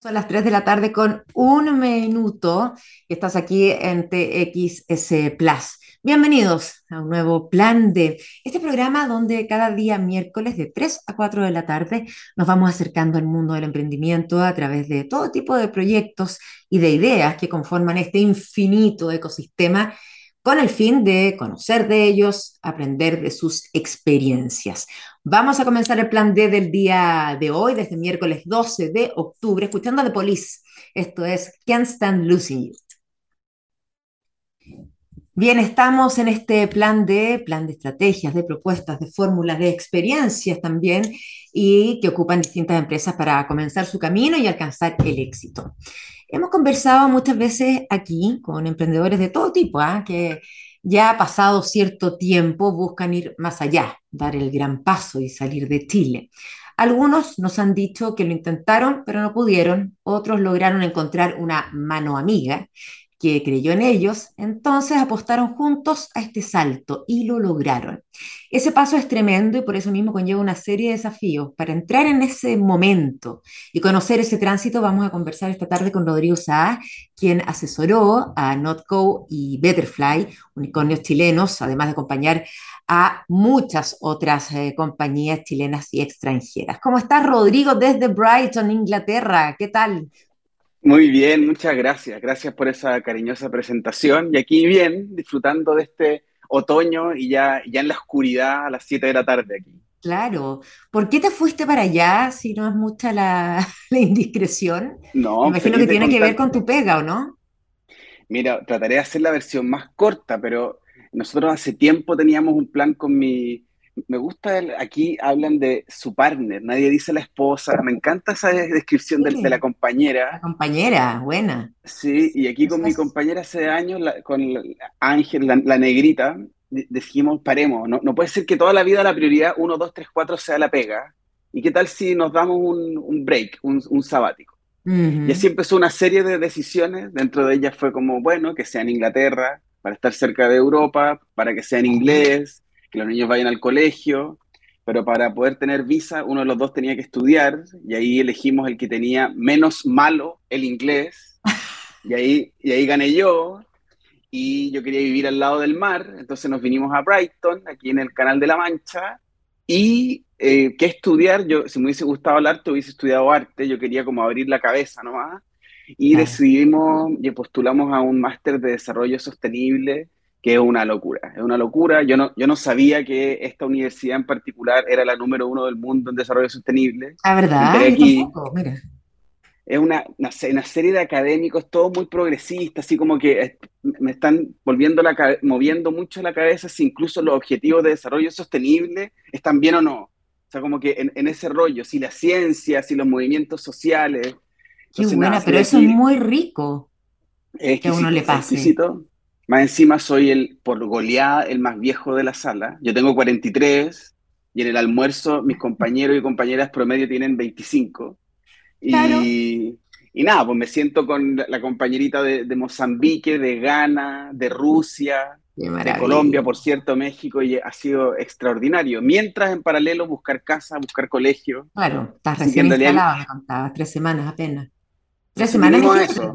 Son las 3 de la tarde con un minuto y estás aquí en TXS Plus. Bienvenidos a un nuevo plan de este programa donde cada día miércoles de 3 a 4 de la tarde nos vamos acercando al mundo del emprendimiento a través de todo tipo de proyectos y de ideas que conforman este infinito ecosistema con el fin de conocer de ellos, aprender de sus experiencias. Vamos a comenzar el plan D del día de hoy, desde miércoles 12 de octubre, escuchando The Police. Esto es Can't Stand Losing You. Bien, estamos en este plan de, plan de estrategias, de propuestas, de fórmulas, de experiencias también, y que ocupan distintas empresas para comenzar su camino y alcanzar el éxito. Hemos conversado muchas veces aquí con emprendedores de todo tipo, ¿eh? que ya ha pasado cierto tiempo buscan ir más allá, dar el gran paso y salir de Chile. Algunos nos han dicho que lo intentaron, pero no pudieron. Otros lograron encontrar una mano amiga que creyó en ellos, entonces apostaron juntos a este salto y lo lograron. Ese paso es tremendo y por eso mismo conlleva una serie de desafíos. Para entrar en ese momento y conocer ese tránsito, vamos a conversar esta tarde con Rodrigo Saá, quien asesoró a Notco y Betterfly, unicornios chilenos, además de acompañar a muchas otras eh, compañías chilenas y extranjeras. ¿Cómo estás, Rodrigo, desde Brighton, Inglaterra? ¿Qué tal? Muy bien, muchas gracias. Gracias por esa cariñosa presentación. Y aquí bien, disfrutando de este otoño y ya, ya en la oscuridad a las 7 de la tarde aquí. Claro. ¿Por qué te fuiste para allá si no es mucha la, indiscreción? No, Me imagino que tiene que ver con tu pega, ¿o no? Mira, trataré de hacer la versión más corta, pero nosotros hace tiempo teníamos un plan con mi, me gusta, aquí hablan de su partner, nadie dice la esposa, me encanta esa descripción de, la compañera. La compañera, buena. Sí, y aquí con mi compañera hace años, con Ángel, la, negrita, dijimos, paremos, no, puede ser que toda la vida la prioridad 1, 2, 3, 4 sea la pega. ¿Y qué tal si nos damos un, break, un, sabático? Y así empezó una serie de decisiones, dentro de ellas fue como, bueno, que sea en Inglaterra, para estar cerca de Europa, para que sea en inglés, que los niños vayan al colegio, pero para poder tener visa uno de los dos tenía que estudiar y ahí elegimos el que tenía menos malo el inglés y ahí, y ahí gané yo y yo quería vivir al lado del mar, entonces nos vinimos a Brighton, aquí en el Canal de la Mancha, y eh, ¿qué estudiar? Yo, si me hubiese gustado el arte, hubiese estudiado arte, yo quería como abrir la cabeza nomás, y decidimos y postulamos a un máster de desarrollo sostenible que es una locura, es una locura. Yo no, yo no sabía que esta universidad en particular era la número uno del mundo en desarrollo sostenible. La verdad, aquí, es una, una, serie de académicos, todo muy progresista, así como que me están volviendo la, moviendo mucho la cabeza si incluso los objetivos de desarrollo sostenible están bien o no. O sea, como que en, ese rollo, si la ciencia, si los movimientos sociales. Qué buena, pero eso es muy rico. Es que a uno le pase. Más encima soy el, por goleada, el más viejo de la sala. Yo tengo 43 y en el almuerzo mis compañeros y compañeras promedio tienen 25. Y, y nada, pues me siento con la compañerita de, Mozambique, de Ghana, de Rusia, de Colombia, por cierto, México, y ha sido extraordinario. Mientras en paralelo buscar casa, buscar colegio. Claro, estás recién instalado, me tres semanas apenas. ¿Tres semanas? Eso.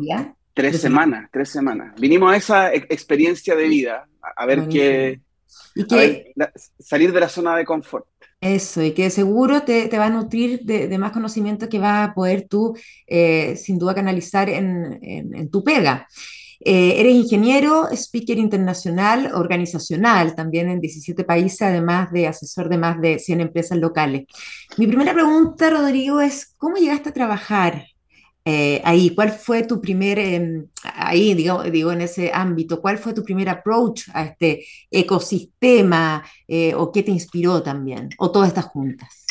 Tres semanas, tres semanas. Vinimos a esa experiencia de vida, a, ver qué... ¿Y salir de la zona de confort. Eso, y que seguro te, va a nutrir de, más conocimiento que vas a poder tú, eh, sin duda, canalizar en, tu pega. Eh, eres ingeniero, speaker internacional, organizacional, también en 17 países, además de asesor de más de 100 empresas locales. Mi primera pregunta, Rodrigo, es, ¿cómo llegaste a trabajar eh, ahí, ¿cuál fue tu primer, em, ahí digo, digo, en ese ámbito, cuál fue tu primer approach a este ecosistema eh, o qué te inspiró también? ¿O todas estas juntas?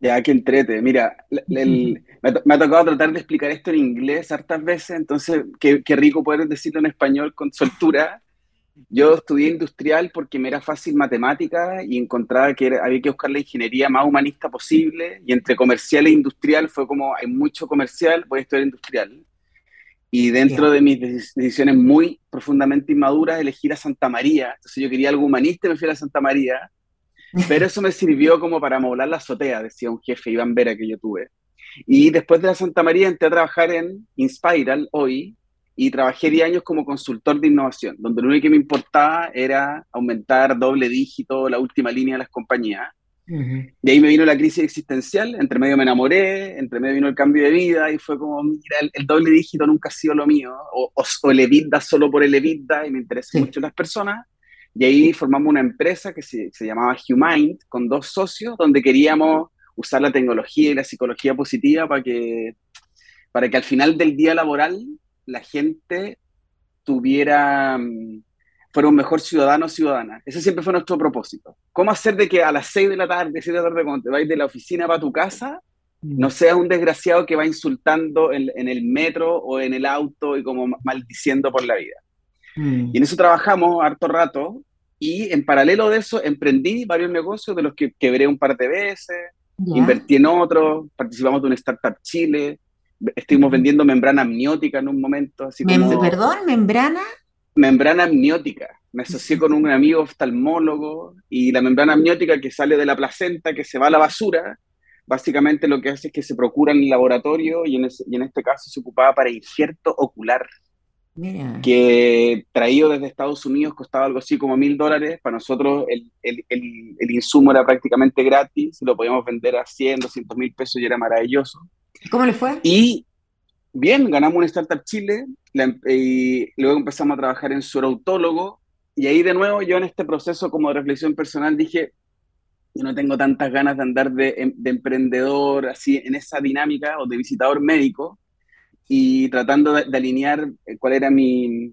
Ya, que entrete. Mira, me, ha, tocado tratar de explicar esto en inglés hartas veces, entonces qué, qué rico poder decirlo en español con soltura. Yo estudié industrial porque me era fácil matemática y encontraba que había que buscar la ingeniería más humanista posible y entre comercial e industrial fue como hay mucho comercial, voy a estudiar industrial. Y dentro de mis decisiones muy profundamente inmaduras, elegir a Santa María. Entonces yo quería algo humanista y me fui a Santa María. Pero eso me sirvió como para moblar la azotea, decía un jefe, Iván Vera, que yo tuve. Y después de la Santa María entré a trabajar en Inspiral hoy y trabajé 10 años como consultor de innovación, donde lo único que me importaba era aumentar doble dígito la última línea de las compañías. Y ahí me vino la crisis existencial, entre medio me enamoré, entre medio vino el cambio de vida y fue como, mira, el, doble dígito nunca ha sido lo mío, o, o, el EBITDA solo por el EBITDA y me interesan mucho las personas. Y ahí formamos una empresa que se, se llamaba Humind con dos socios, donde queríamos usar la tecnología y la psicología positiva para que, para que al final del día laboral la gente tuviera, mm, fuera un mejor ciudadano o ciudadana. Ese siempre fue nuestro propósito. ¿Cómo hacer de que a las 6 de la tarde, 7 de la tarde, cuando te vais de la oficina para tu casa, mm. no seas un desgraciado que va insultando en, en, el metro o en el auto y como maldiciendo por la vida? Mm. Y en eso trabajamos harto rato y en paralelo de eso emprendí varios negocios de los que quebré un par de veces, Invertí en otros, participamos de un Startup Chile, estuvimos vendiendo membrana amniótica en un momento. Así como, ¿Perdón? ¿Membrana? Membrana amniótica. Me asocié con un amigo oftalmólogo y la membrana amniótica que sale de la placenta, que se va a la basura, básicamente lo que hace es que se procura en el laboratorio y en, y en este caso se ocupaba para injerto ocular que traído desde Estados Unidos costaba algo así como mil dólares. Para nosotros el, el, el, insumo era prácticamente gratis, lo podíamos vender a 100, 200 mil pesos y era maravilloso. ¿Cómo le fue? Y bien, ganamos un Startup Chile em, y luego empezamos a trabajar en surautólogo y ahí de nuevo yo en este proceso como de reflexión personal dije, yo no tengo tantas ganas de andar de, em, de emprendedor así en esa dinámica o de visitador médico y tratando de, alinear eh, cuál era mi,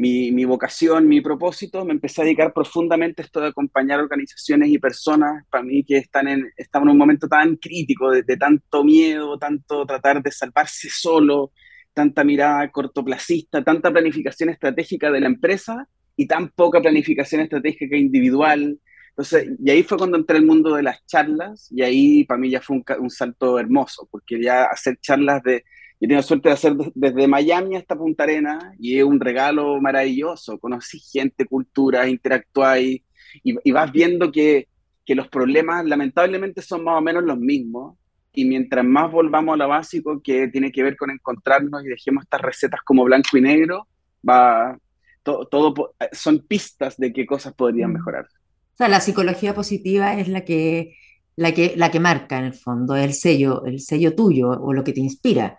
mi, mi, vocación, mi propósito, me empecé a dedicar profundamente a esto de acompañar organizaciones y personas, para mí que están en, están en un momento tan crítico, de, tanto miedo, tanto tratar de salvarse solo, tanta mirada cortoplacista, tanta planificación estratégica de la empresa y tan poca planificación estratégica individual. Entonces, y ahí fue cuando entré al mundo de las charlas y ahí para mí ya fue un, un salto hermoso, porque ya hacer charlas de yo tengo suerte de hacer desde Miami hasta Punta Arena y es un regalo maravilloso. Conocí gente, cultura, interactuáis y, y vas viendo que, que, los problemas lamentablemente son más o menos los mismos. Y mientras más volvamos a lo básico, que tiene que ver con encontrarnos y dejemos estas recetas como blanco y negro, va todo, todo son pistas de qué cosas podrían mm. mejorar. O sea, la psicología positiva es la que, la que, la que marca en el fondo, el sello, el sello tuyo o lo que te inspira.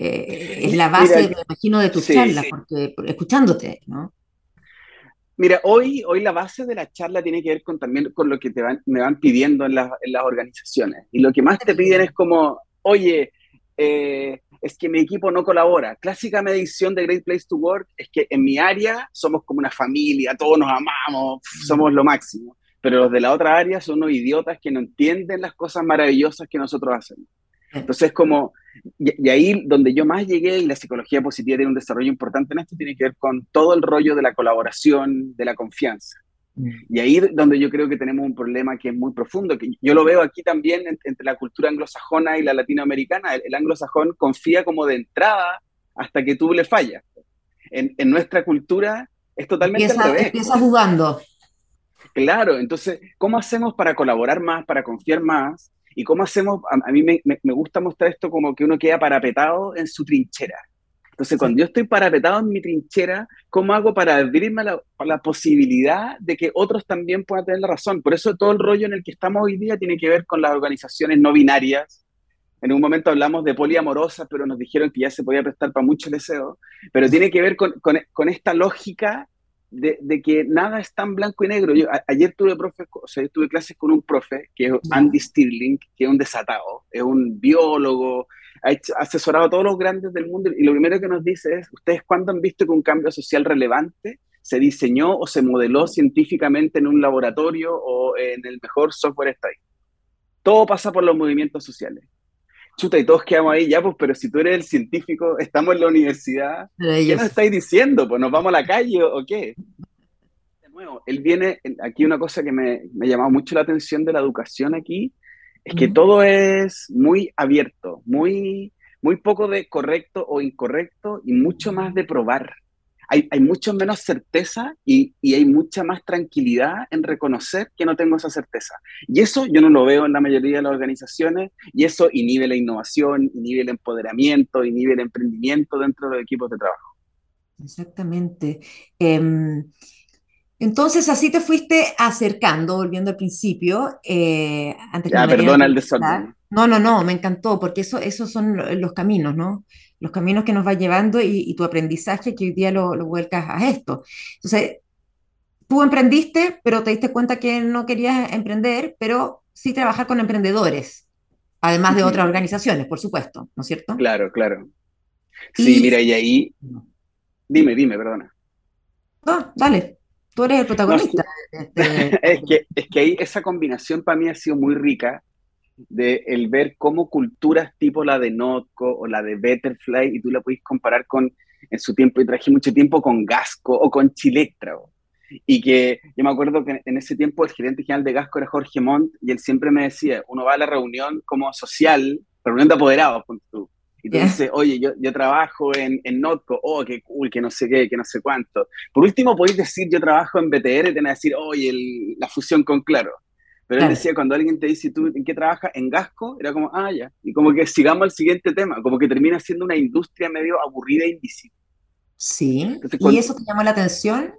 Eh, es la base, me imagino, de tus charlas, porque escuchándote, ¿no? Mira, hoy, hoy la base de la charla tiene que ver con, también con lo que te van, me van pidiendo en, las organizaciones. Y lo que más te piden es como, oye, eh, es que mi equipo no colabora. Clásica medición de Great Place to Work es que en mi área somos como una familia, todos nos amamos, somos lo máximo. Pero los de la otra área son unos idiotas que no entienden las cosas maravillosas que nosotros hacemos. Entonces, como, y, ahí donde yo más llegué y la psicología positiva tiene un desarrollo importante en esto, tiene que ver con todo el rollo de la colaboración, de la confianza. Mm. Y ahí donde yo creo que tenemos un problema que es muy profundo, que yo lo veo aquí también entre la cultura anglosajona y la latinoamericana. El, anglosajón confía como de entrada hasta que tú le fallas. En, en nuestra cultura es totalmente empieza, al revés. Empieza jugando. Claro, entonces, ¿cómo hacemos para colaborar más, para confiar más? ¿Y cómo hacemos? A, mí me, me, gusta mostrar esto como que uno queda parapetado en su trinchera. Entonces, cuando yo estoy parapetado en mi trinchera, ¿cómo hago para abrirme la, la, posibilidad de que otros también puedan tener la razón? Por eso todo el rollo en el que estamos hoy día tiene que ver con las organizaciones no binarias. En un momento hablamos de poliamorosas, pero nos dijeron que ya se podía prestar para mucho deseo. Pero tiene que ver con, con, con esta lógica de, que nada es tan blanco y negro. Yo, ayer tuve, profe, o sea, tuve clases con un profe, que es Andy Stirling, que es un desatado, es un biólogo, ha, asesorado a todos los grandes del mundo, y lo primero que nos dice es, ¿ustedes cuándo han visto que un cambio social relevante se diseñó o se modeló científicamente en un laboratorio o en el mejor software está ahí? Todo pasa por los movimientos sociales chuta, y todos quedamos ahí, ya, pues, pero si tú eres el científico, estamos en la universidad, ¿qué nos estáis diciendo? Pues, ¿nos vamos a la calle o, qué? De nuevo, él viene, aquí una cosa que me, me llamado mucho la atención de la educación aquí, es que todo es muy abierto, muy, muy poco de correcto o incorrecto y mucho más de probar. Hay, hay mucho menos certeza y, y, hay mucha más tranquilidad en reconocer que no tengo esa certeza. Y eso yo no lo veo en la mayoría de las organizaciones y eso inhibe la innovación, inhibe el empoderamiento, inhibe el emprendimiento dentro de los equipos de trabajo. Exactamente. Eh, entonces así te fuiste acercando, volviendo al principio, eh, antes ya, perdona el desorden. No, no, no, me encantó, porque eso, esos son los caminos, ¿no? Los caminos que nos va llevando y, tu aprendizaje que hoy día lo, lo, vuelcas a esto. Entonces, tú emprendiste, pero te diste cuenta que no querías emprender, pero sí trabajar con emprendedores, además de otras organizaciones, por supuesto, ¿no es cierto? Claro, claro. Sí, mira, y ahí... Dime, dime, perdona. Ah, dale. Tú eres el protagonista. Es, que, es que ahí esa combinación para mí ha sido muy rica de el ver cómo culturas tipo la de Notco o la de Betterfly, y tú la puedes comparar con, en su tiempo, y traje mucho tiempo con Gasco o con Chilectra. Y que yo me acuerdo que en ese tiempo el gerente general de Gasco era Jorge Montt, y él siempre me decía, uno va a la reunión como social, reunión de apoderados, tú, y te dice, oye, yo, yo trabajo en, en Notco, oh, qué cool, que no sé qué, que no sé cuánto. Por último, podéis decir, yo trabajo en BTR, y te van a decir, oye, la fusión con Claro. Pero él decía, cuando alguien te dice, ¿tú en qué trabajas? En Gasco, era como, ah, ya. Y como que sigamos al siguiente tema, como que termina siendo una industria medio aburrida e invisible. Sí. ¿Y eso te llamó la atención?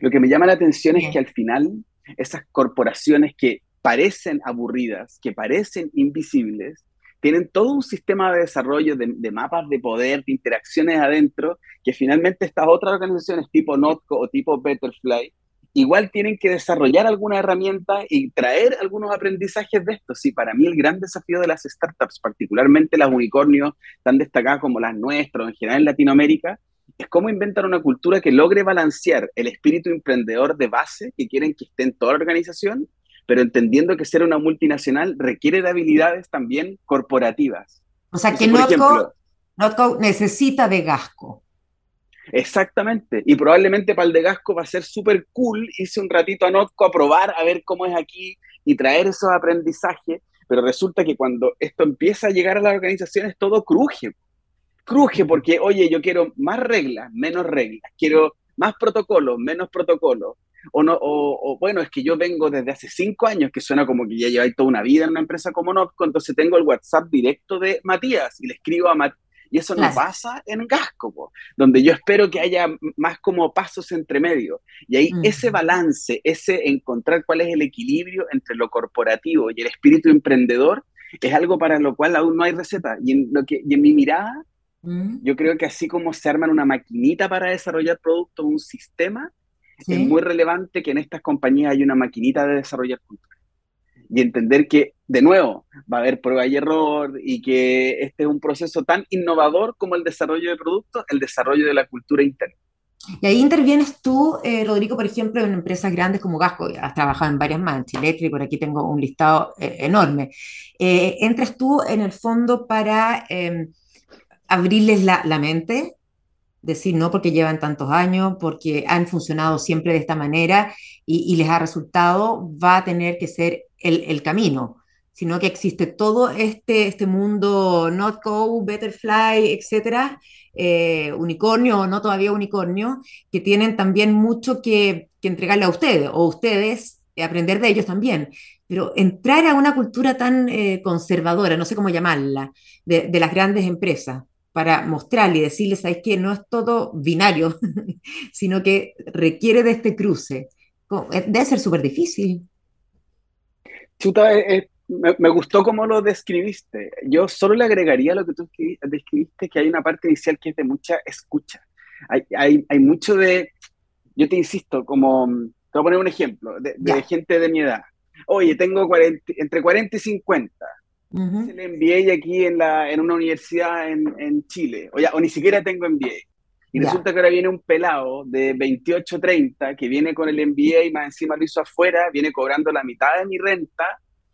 Lo que me llama la atención es que al final, esas corporaciones que parecen aburridas, que parecen invisibles, tienen todo un sistema de desarrollo de, mapas de poder, de interacciones adentro, que finalmente estas otras organizaciones tipo Notco o tipo Betterfly, igual tienen que desarrollar alguna herramienta y traer algunos aprendizajes de esto. Sí, para mí el gran desafío de las startups, particularmente las unicornios tan destacadas como las nuestras, en general en Latinoamérica, es cómo inventar una cultura que logre balancear el espíritu emprendedor de base que quieren que esté en toda la organización pero entendiendo que ser una multinacional requiere de habilidades también corporativas. O sea, que Notco, necesita de Gasco. Exactamente, y probablemente para el de Gasco va a ser súper cool irse un ratito a Notco a probar, a ver cómo es aquí y traer esos aprendizajes, pero resulta que cuando esto empieza a llegar a las organizaciones todo cruje. Cruje porque, oye, yo quiero más reglas, menos reglas, quiero más protocolos, menos protocolos, o, no, o, bueno, es que yo vengo desde hace cinco años, que suena como que ya lleváis toda una vida en una empresa como Notco, entonces tengo el WhatsApp directo de Matías y le escribo a Matías. Y eso no pasa en Gasco, donde yo espero que haya más como pasos entre medio. Y ahí ese balance, ese encontrar cuál es el equilibrio entre lo corporativo y el espíritu emprendedor, es algo para lo cual aún no hay receta. Y en, lo que, y en mi mirada, yo creo que así como se arman una maquinita para desarrollar productos, un sistema, es muy relevante que en estas compañías hay una maquinita de desarrollar cultura. Y entender que, de nuevo, va a haber prueba y error y que este es un proceso tan innovador como el desarrollo de productos, el desarrollo de la cultura interna. Y ahí intervienes tú, eh, Rodrigo, por ejemplo, en empresas grandes como Gasco, has trabajado en varias más, en Chiletri, por aquí tengo un listado eh, enorme. Eh, entras tú en el fondo para em, abrirles la, la, mente decir no porque llevan tantos años, porque han funcionado siempre de esta manera y, les ha resultado, va a tener que ser el, camino, sino que existe todo este, este mundo Notco, Betterfly, etcétera, eh, unicornio o no todavía unicornio, que tienen también mucho que, entregarle a ustedes o ustedes aprender de ellos también. Pero entrar a una cultura tan eh, conservadora, no sé cómo llamarla, de las grandes empresas, para mostrarle y decirles, ¿sabes qué? No es todo binario, sino que requiere de este cruce. Eh, debe ser súper difícil. Chuta, eh, eh, me, gustó cómo lo describiste. Yo solo le agregaría lo que tú describiste, que hay una parte inicial que es de mucha escucha. Hay, hay, hay mucho de, yo te insisto, como, te voy a poner un ejemplo, de, de gente de mi edad. Oye, tengo 40, entre 40 y 50 Uh el MBA aquí en, la, en una universidad en, en Chile, o, ya, o ni siquiera tengo MBA. Y resulta que ahora viene un pelado de 28, 30 que viene con el MBA y más encima lo hizo afuera, viene cobrando la mitad de mi renta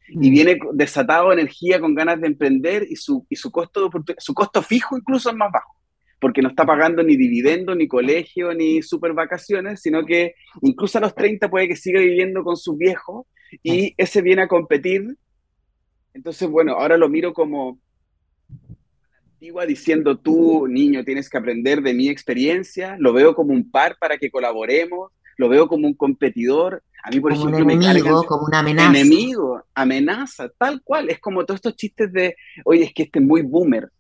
y mm. viene desatado energía con ganas de emprender y su, y su, costo, de, su costo fijo incluso es más bajo, porque no está pagando ni dividendo, ni colegio, ni super vacaciones, sino que incluso a los 30 puede que siga viviendo con sus viejos y ese viene a competir entonces, bueno, ahora lo miro como antigua diciendo tú, niño, tienes que aprender de mi experiencia, lo veo como un par para que colaboremos, lo veo como un competidor. A mí, por ejemplo, un enemigo, como una amenaza. Enemigo, amenaza, tal cual. Es como todos estos chistes de, oye, es que este es muy boomer.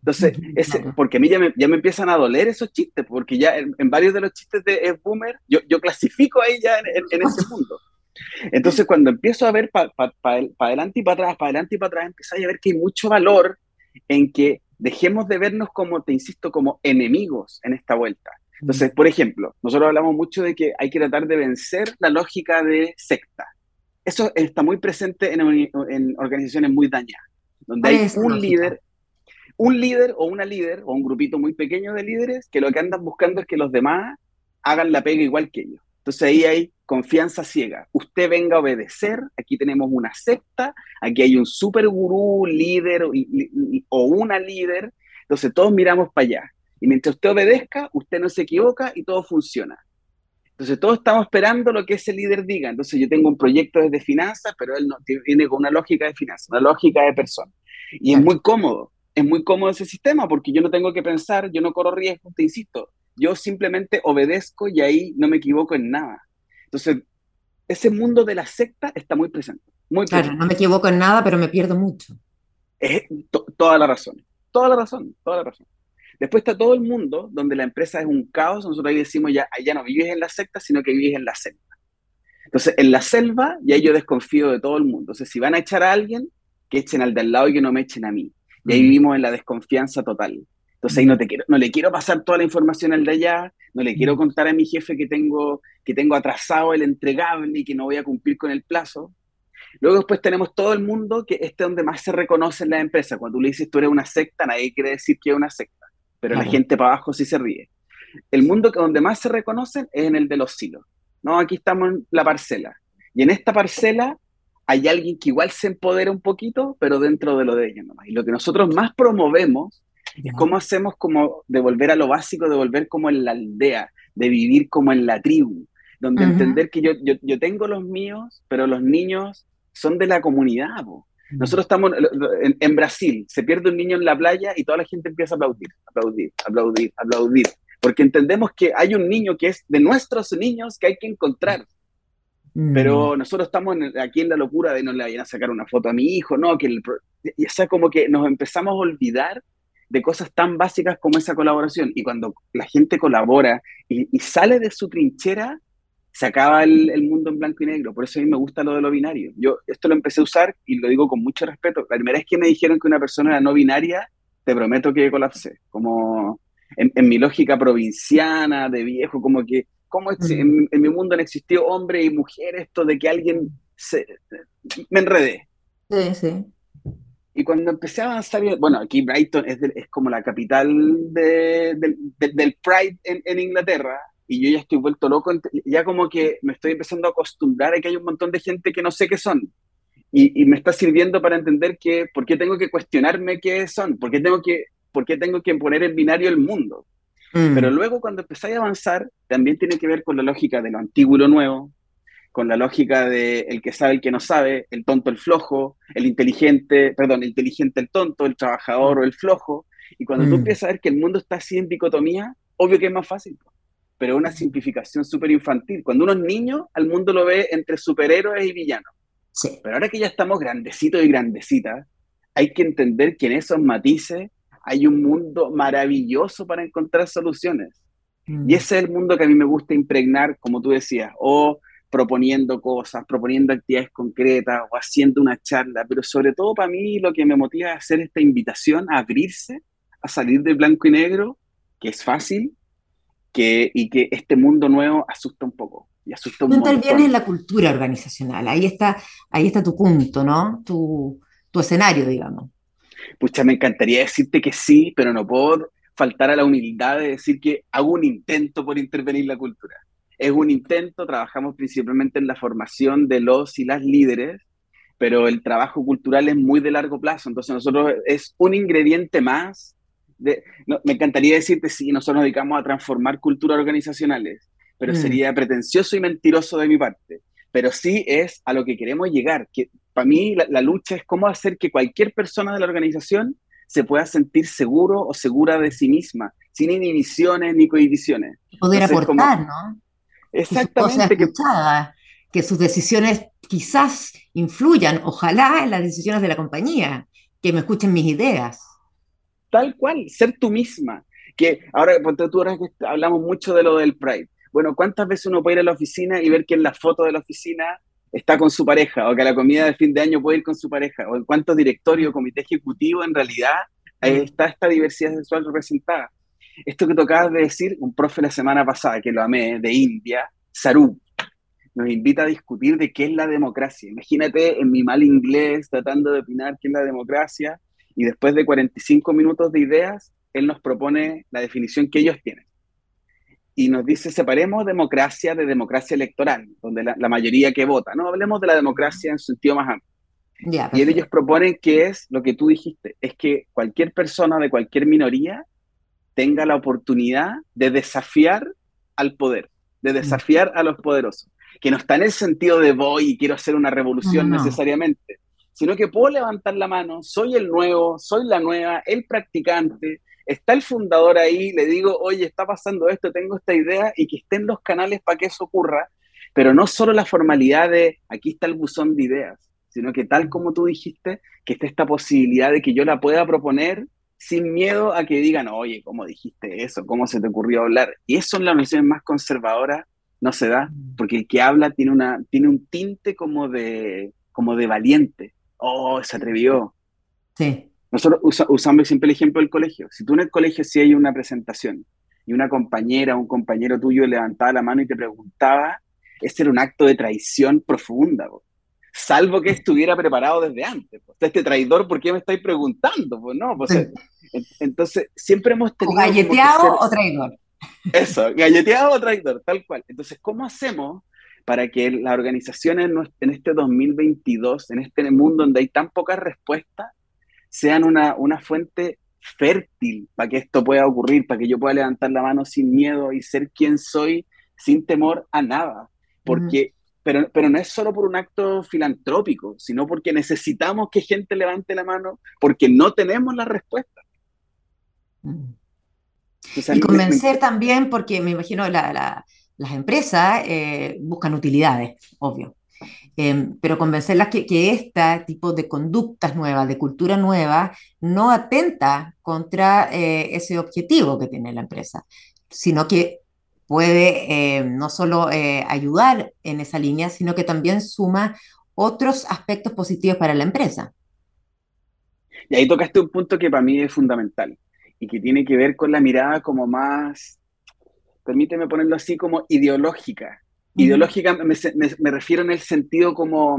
Entonces, ese, porque a mí ya me, ya me, empiezan a doler esos chistes, porque ya en, varios de los chistes de es boomer, yo, yo clasifico ahí ya en, en, ese mundo. Entonces, cuando empiezo a ver para pa, pa, adelante y para atrás, para adelante y para atrás, empiezo a ver que hay mucho valor en que dejemos de vernos como, te insisto, como enemigos en esta vuelta. Entonces, por ejemplo, nosotros hablamos mucho de que hay que tratar de vencer la lógica de secta. Eso está muy presente en, en organizaciones muy dañadas, donde hay un líder, un líder o una líder o un grupito muy pequeño de líderes que lo que andan buscando es que los demás hagan la pega igual que ellos. Entonces ahí hay confianza ciega. Usted venga a obedecer, aquí tenemos una secta, aquí hay un super gurú, líder o una líder, entonces todos miramos para allá. Y mientras usted obedezca, usted no se equivoca y todo funciona. Entonces todos estamos esperando lo que ese líder diga. Entonces yo tengo un proyecto desde finanzas, pero él no viene con una lógica de finanzas, una lógica de persona. Y es muy cómodo, es muy cómodo ese sistema porque yo no tengo que pensar, yo no corro riesgo, te insisto, yo simplemente obedezco y ahí no me equivoco en nada. Entonces, ese mundo de la secta está muy presente. Muy claro, no me equivoco en nada, pero me pierdo mucho. Es toda la razón, toda la razón, toda la razón. Después está todo el mundo donde la empresa es un caos. Nosotros ahí decimos ya, ya no vives en la secta, sino que vives en la selva. Entonces, en la selva, ya yo desconfío de todo el mundo. Entonces, si van a echar a alguien, que echen al de al lado y que no me echen a mí. Y ahí mm. vivimos en la desconfianza total. Entonces ahí no, te quiero, no le quiero pasar toda la información al de allá, no le quiero mm. contar a mi jefe que tengo, que tengo atrasado el entregable y que no voy a cumplir con el plazo. Luego después tenemos todo el mundo que este es donde más se reconoce en la empresa. Cuando tú le dices tú eres una secta, nadie quiere decir que es una secta, pero la gente para abajo sí se ríe. El mundo que donde más se reconocen es en el de los silos. ¿no? Aquí estamos en la parcela. Y en esta parcela hay alguien que igual se empodera un poquito, pero dentro de lo de ellos nomás. Y lo que nosotros más promovemos ¿Cómo hacemos como de volver a lo básico, de volver como en la aldea, de vivir como en la tribu, donde entender que yo, yo, yo, tengo los míos, pero los niños son de la comunidad. Nosotros estamos en, en, Brasil, se pierde un niño en la playa y toda la gente empieza a aplaudir, aplaudir, aplaudir, aplaudir, porque entendemos que hay un niño que es de nuestros niños que hay que encontrar. Pero nosotros estamos aquí en la locura de no le vayan a sacar una foto a mi hijo, no, que el, y, o sea, como que nos empezamos a olvidar de cosas tan básicas como esa colaboración. Y cuando la gente colabora y, sale de su trinchera, se acaba el, mundo en blanco y negro. Por eso a mí me gusta lo de lo binario. Yo esto lo empecé a usar y lo digo con mucho respeto. La primera vez que me dijeron que una persona era no binaria, te prometo que colapsé. Como en, mi lógica provinciana, de viejo, como que, ¿cómo mm. en, en, mi mundo no existió hombre y mujer esto de que alguien se... Me enredé. Sí, sí. Y cuando empecé a avanzar, bueno, aquí Brighton es, es como la capital de, del Pride en, en, Inglaterra, y yo ya estoy vuelto loco, ya como que me estoy empezando a acostumbrar a que hay un montón de gente que no sé qué son. Y, y me está sirviendo para entender que, por qué tengo que cuestionarme qué son, por qué tengo que, por qué tengo que poner en binario el mundo. Mm. Pero luego cuando empecé a avanzar, también tiene que ver con la lógica de lo antiguo y lo nuevo, con la lógica de el que sabe, el que no sabe, el tonto, el flojo, el inteligente, perdón, el inteligente, el tonto, el trabajador o el flojo. Y cuando tú mm. empiezas a ver que el mundo está así en dicotomía, obvio que es más fácil, pero es una simplificación súper infantil. Cuando uno es niño, al mundo lo ve entre superhéroes y villanos. Sí. Pero ahora que ya estamos grandecitos y grandecitas, hay que entender que en esos matices hay un mundo maravilloso para encontrar soluciones. Mm. Y ese es el mundo que a mí me gusta impregnar, como tú decías, o proponiendo cosas, proponiendo actividades concretas o haciendo una charla, pero sobre todo para mí lo que me motiva es hacer esta invitación a abrirse, a salir del blanco y negro, que es fácil, que, y que este mundo nuevo asusta un poco. Y asusta un intervienes en la cultura organizacional, ahí está, ahí está tu punto, ¿no? Tu, tu escenario, digamos. Pucha, me encantaría decirte que sí, pero no puedo faltar a la humildad de decir que hago un intento por intervenir en la cultura es un intento, trabajamos principalmente en la formación de los y las líderes, pero el trabajo cultural es muy de largo plazo, entonces nosotros es un ingrediente más. De, me encantaría decirte, sí, nosotros nos dedicamos a transformar culturas organizacionales, pero mm. sería pretencioso y mentiroso de mi parte. Pero sí es a lo que queremos llegar, que para mí la, la lucha es cómo hacer que cualquier persona de la organización se pueda sentir seguro o segura de sí misma, sin inhibiciones ni cohibiciones. Poder aportar, ¿no? Exactamente. Que, que sus decisiones quizás influyan, ojalá, en las decisiones de la compañía, que me escuchen mis ideas. Tal cual, ser tú misma. Que ahora, tú ahora que hablamos mucho de lo del Pride. Bueno, ¿cuántas veces uno puede ir a la oficina y ver que en la foto de la oficina está con su pareja, o que a la comida de fin de año puede ir con su pareja, o en cuántos directorios, comité ejecutivo, en realidad está esta diversidad sexual representada. Esto que tocabas de decir, un profe la semana pasada, que lo amé, de India, Sarup, nos invita a discutir de qué es la democracia. Imagínate en mi mal inglés tratando de opinar qué es la democracia, y después de 45 minutos de ideas, él nos propone la definición que ellos tienen y nos dice, separemos democracia de democracia electoral, donde la, mayoría que vota, no hablemos de la democracia en su sentido más amplio. y ellos proponen que es lo que tú dijiste, es que cualquier persona de cualquier minoría tenga la oportunidad de desafiar al poder, de desafiar a los poderosos, que no está en el sentido de voy y quiero hacer una revolución necesariamente, sino que puedo levantar la mano, soy el nuevo, soy la nueva, el practicante, está el fundador ahí, le digo, oye, está pasando esto, tengo esta idea, y que estén los canales para que eso ocurra, pero no solo la formalidad de aquí está el buzón de ideas, sino que tal como tú dijiste, que esté esta posibilidad de que yo la pueda proponer sin miedo a que digan, oye, ¿cómo dijiste eso? ¿Cómo se te ocurrió hablar? Y eso en las organizaciones más conservadoras no se da, porque el que habla tiene, una, tiene un tinte como de, como de valiente. Oh, se atrevió. Sí. Nosotros usamos siempre el ejemplo del colegio. Si tú en el colegio sí hay una presentación y una compañera, un compañero tuyo levantaba la mano y te preguntaba, ese era un acto de traición profunda, salvo que estuviera preparado desde antes. Este traidor, ¿por qué me estáis preguntando? Pues no, pues, eh, entonces siempre hemos tenido... O galleteado o traidor. Eso, galleteado o traidor, tal cual. Entonces, ¿cómo hacemos para que las organizaciones en este 2022, en este mundo donde hay tan pocas respuestas, sean una, una fuente fértil para que esto pueda ocurrir, para que yo pueda levantar la mano sin miedo y ser quien soy sin temor a nada. Porque, pero, pero no es solo por un acto filantrópico, sino porque necesitamos que gente levante la mano, porque no tenemos la respuesta. y convencer también, porque me imagino la, las empresas eh, buscan utilidades, obvio. Em, pero convencerlas que, que este tipo de conductas nuevas, de cultura nueva, no atenta contra eh, ese objetivo que tiene la empresa, sino que puede eh, no solo eh, ayudar en esa línea, sino que también suma otros aspectos positivos para la empresa. Y ahí tocaste un punto que para mí es fundamental y que tiene que ver con la mirada como más, permíteme ponerlo así, como ideológica Ideológica me, refiero en el sentido como,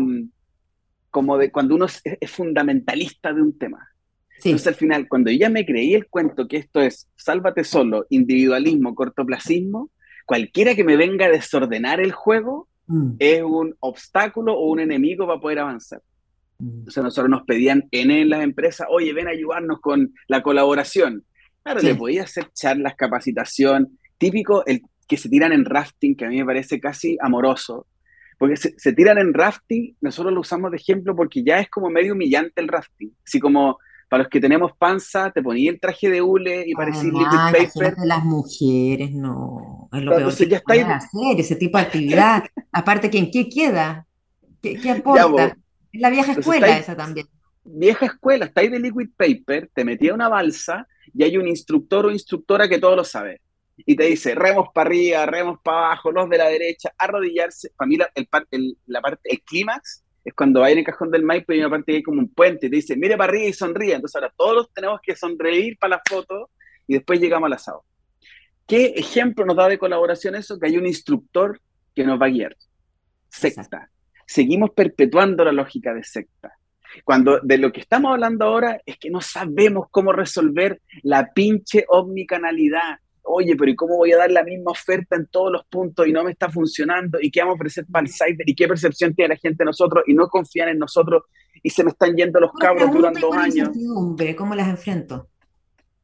como de cuando uno es, fundamentalista de un tema. Entonces al final, cuando ya me creí el cuento que esto es sálvate solo, individualismo, cortoplacismo, cualquiera que me venga a desordenar el juego mm. es un obstáculo o un enemigo para poder avanzar. Mm. Entonces nosotros nos pedían en las empresas, oye, ven a ayudarnos con la colaboración. Claro, le podía hacer charlas, capacitación, típico, el que se tiran en rafting, que a mí me parece casi amoroso, porque se, tiran en rafting, nosotros lo usamos de ejemplo porque ya es como medio humillante el rafting, así como para los que tenemos panza, te ponía el traje de hule y parecía liquid paper. las mujeres, no, es lo peor que ya está hacer, ese tipo de actividad, aparte en qué queda, qué, aporta, es la vieja escuela esa también. Vieja escuela, está ahí de liquid paper, te metía una balsa y hay un instructor o instructora que todo lo sabe. Y te dice remos para arriba, remos para abajo, los de la derecha, arrodillarse. Para mí, la, el, la parte, el clímax es cuando va en el cajón del Maipo y hay una parte que hay como un puente y te dice, mire para arriba y sonríe. Entonces ahora todos tenemos que sonreír para la foto y después llegamos al asado. ¿Qué ejemplo nos da de colaboración eso? Que hay un instructor que nos va a guiar. Secta. Seguimos perpetuando la lógica de secta. Cuando de lo que estamos hablando ahora es que no sabemos cómo resolver la pinche omnicanalidad oye, pero ¿y cómo voy a dar la misma oferta en todos los puntos y no me está funcionando? ¿Y qué vamos a ofrecer para el cyber? ¿Y qué percepción tiene la gente de nosotros? Y no confían en nosotros y se me están yendo los cabros durante dos años. ¿Cómo las enfrento?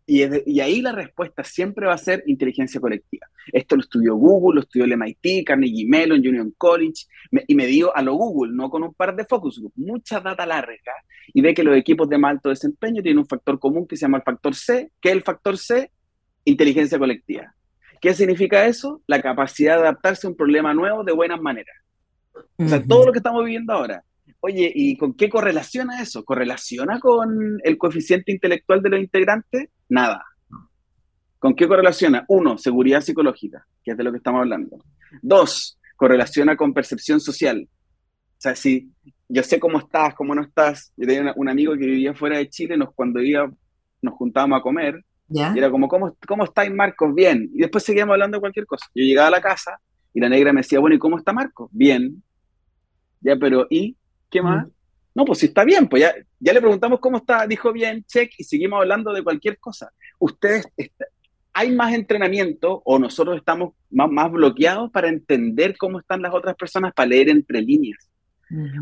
Y, ahí la respuesta siempre va a ser inteligencia colectiva. Esto lo estudió Google, lo estudió el MIT, Carnegie Mellon, Union College, y me dio a lo Google, no con un par de focus group, mucha data larga, y ve que los equipos de más alto desempeño tienen un factor común que se llama el factor C, que es el factor C, inteligencia colectiva. ¿Qué significa eso? La capacidad de adaptarse a un problema nuevo de buenas maneras. O sea, todo lo que estamos viviendo ahora. Oye, ¿y con qué correlaciona eso? ¿Correlaciona con el coeficiente intelectual de los integrantes? Nada. ¿Con qué correlaciona? Uno, seguridad psicológica, que es de lo que estamos hablando. Dos, correlaciona con percepción social. O sea, si yo sé cómo estás, cómo no estás. Yo tenía un amigo que vivía fuera de Chile, nos, cuando iba, nos juntábamos a comer, y era como, ¿cómo, ¿cómo estáis, Marcos? Bien. Y después seguíamos hablando de cualquier cosa. Yo llegaba a la casa y la negra me decía, bueno, ¿y cómo está Marcos? Bien. Ya, pero ¿y qué más? Mm. No, pues si está bien, pues ya, ya le preguntamos cómo está, dijo bien, check, y seguimos hablando de cualquier cosa. Ustedes, hay más entrenamiento o nosotros estamos más, más bloqueados para entender cómo están las otras personas, para leer entre líneas.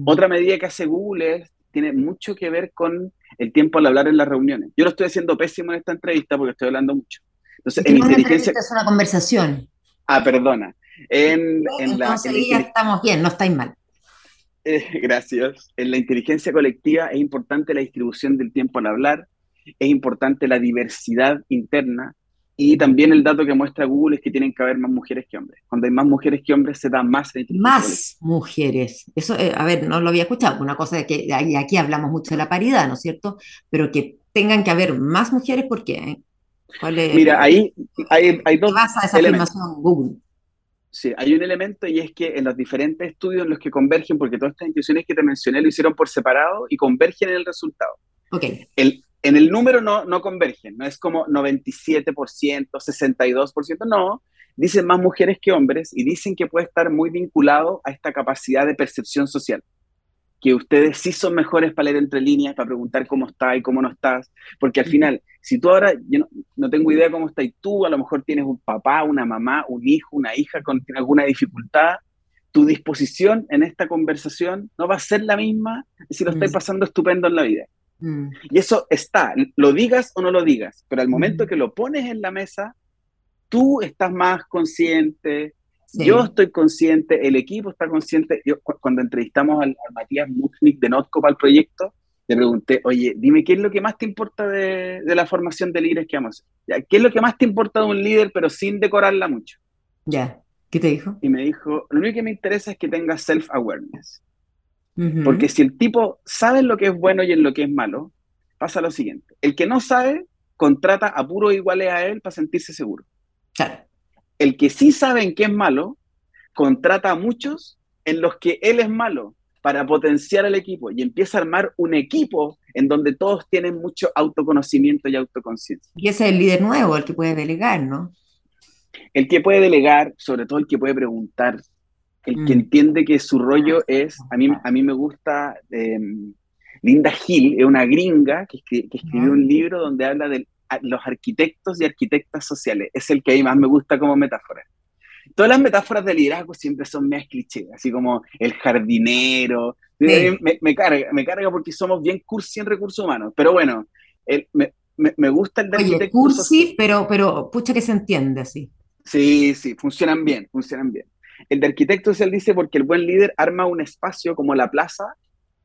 Otra medida que hace Google es, tiene mucho que ver con el tiempo al hablar en las reuniones. Yo lo estoy haciendo pésimo en esta entrevista porque estoy hablando mucho. Entonces, en inteligencia... Es una conversación. Ah, perdona. En, Entonces ya estamos bien, no estáis mal. Eh, gracias. En la inteligencia colectiva es importante la distribución del tiempo al hablar, es importante la diversidad interna y también el dato que muestra Google es que tienen que haber más mujeres que hombres. Cuando hay más mujeres que hombres se da más Más mujeres. Eso, eh, a ver, no lo había escuchado. Una cosa de que aquí hablamos mucho de la paridad, ¿no es cierto? Pero que tengan que haber más mujeres, ¿por qué? Mira, ahí hay, hay dos. ¿Qué esa afirmación Google? Sí, hay un elemento y es que en los diferentes estudios en los que convergen, porque todas estas instituciones que te mencioné lo hicieron por separado y convergen en el resultado. Ok. El, en el número no, no convergen, no es como 97%, 62%, no. Dicen más mujeres que hombres y dicen que puede estar muy vinculado a esta capacidad de percepción social que ustedes sí son mejores para leer entre líneas, para preguntar cómo estás y cómo no estás, porque al final, si tú ahora, yo no, tengo idea cómo estás tú, a lo mejor tienes un papá, una mamá, un hijo, una hija con alguna dificultad, tu disposición en esta conversación no va a ser la misma si lo estás mm. pasando estupendo en la vida. Mm. Y eso está, lo digas o no lo digas, pero al momento mm. que lo pones en la mesa, tú estás más consciente, yo estoy consciente, el equipo está consciente. Yo, cuando entrevistamos al, Matías Muchnik de Notco para el proyecto, le pregunté, oye, dime qué es lo que más te importa de, la formación de líderes que vamos a hacer. ¿Qué es lo que más te importa de un líder, pero sin decorarla mucho? Ya, ¿qué te dijo? Y me dijo, lo único que me interesa es que tenga self-awareness. Porque si el tipo sabe lo que es bueno y en lo que es malo, pasa lo siguiente. El que no sabe, contrata a puros iguales a él para sentirse seguro. Claro el que sí sabe en qué es malo, contrata a muchos en los que él es malo para potenciar al equipo y empieza a armar un equipo en donde todos tienen mucho autoconocimiento y autoconciencia. Y ese es el líder nuevo, el que puede delegar, ¿no? El que puede delegar, sobre todo el que puede preguntar, el que mm. entiende que su rollo ah, es, a mí, a mí me gusta, em, Linda Hill, es una gringa que, escribió un libro donde habla del los arquitectos y arquitectas sociales. Es el que a mí más me gusta como metáfora. Todas las metáforas de liderazgo siempre son más clichés, así como el jardinero. Me, carga, me carga porque somos bien cursi en recursos humanos. Pero bueno, me, gusta el de Oye, cursi, pero, pero pucha que se entiende así. Sí, sí, funcionan bien, funcionan bien. El de arquitecto social dice porque el buen líder arma un espacio como la plaza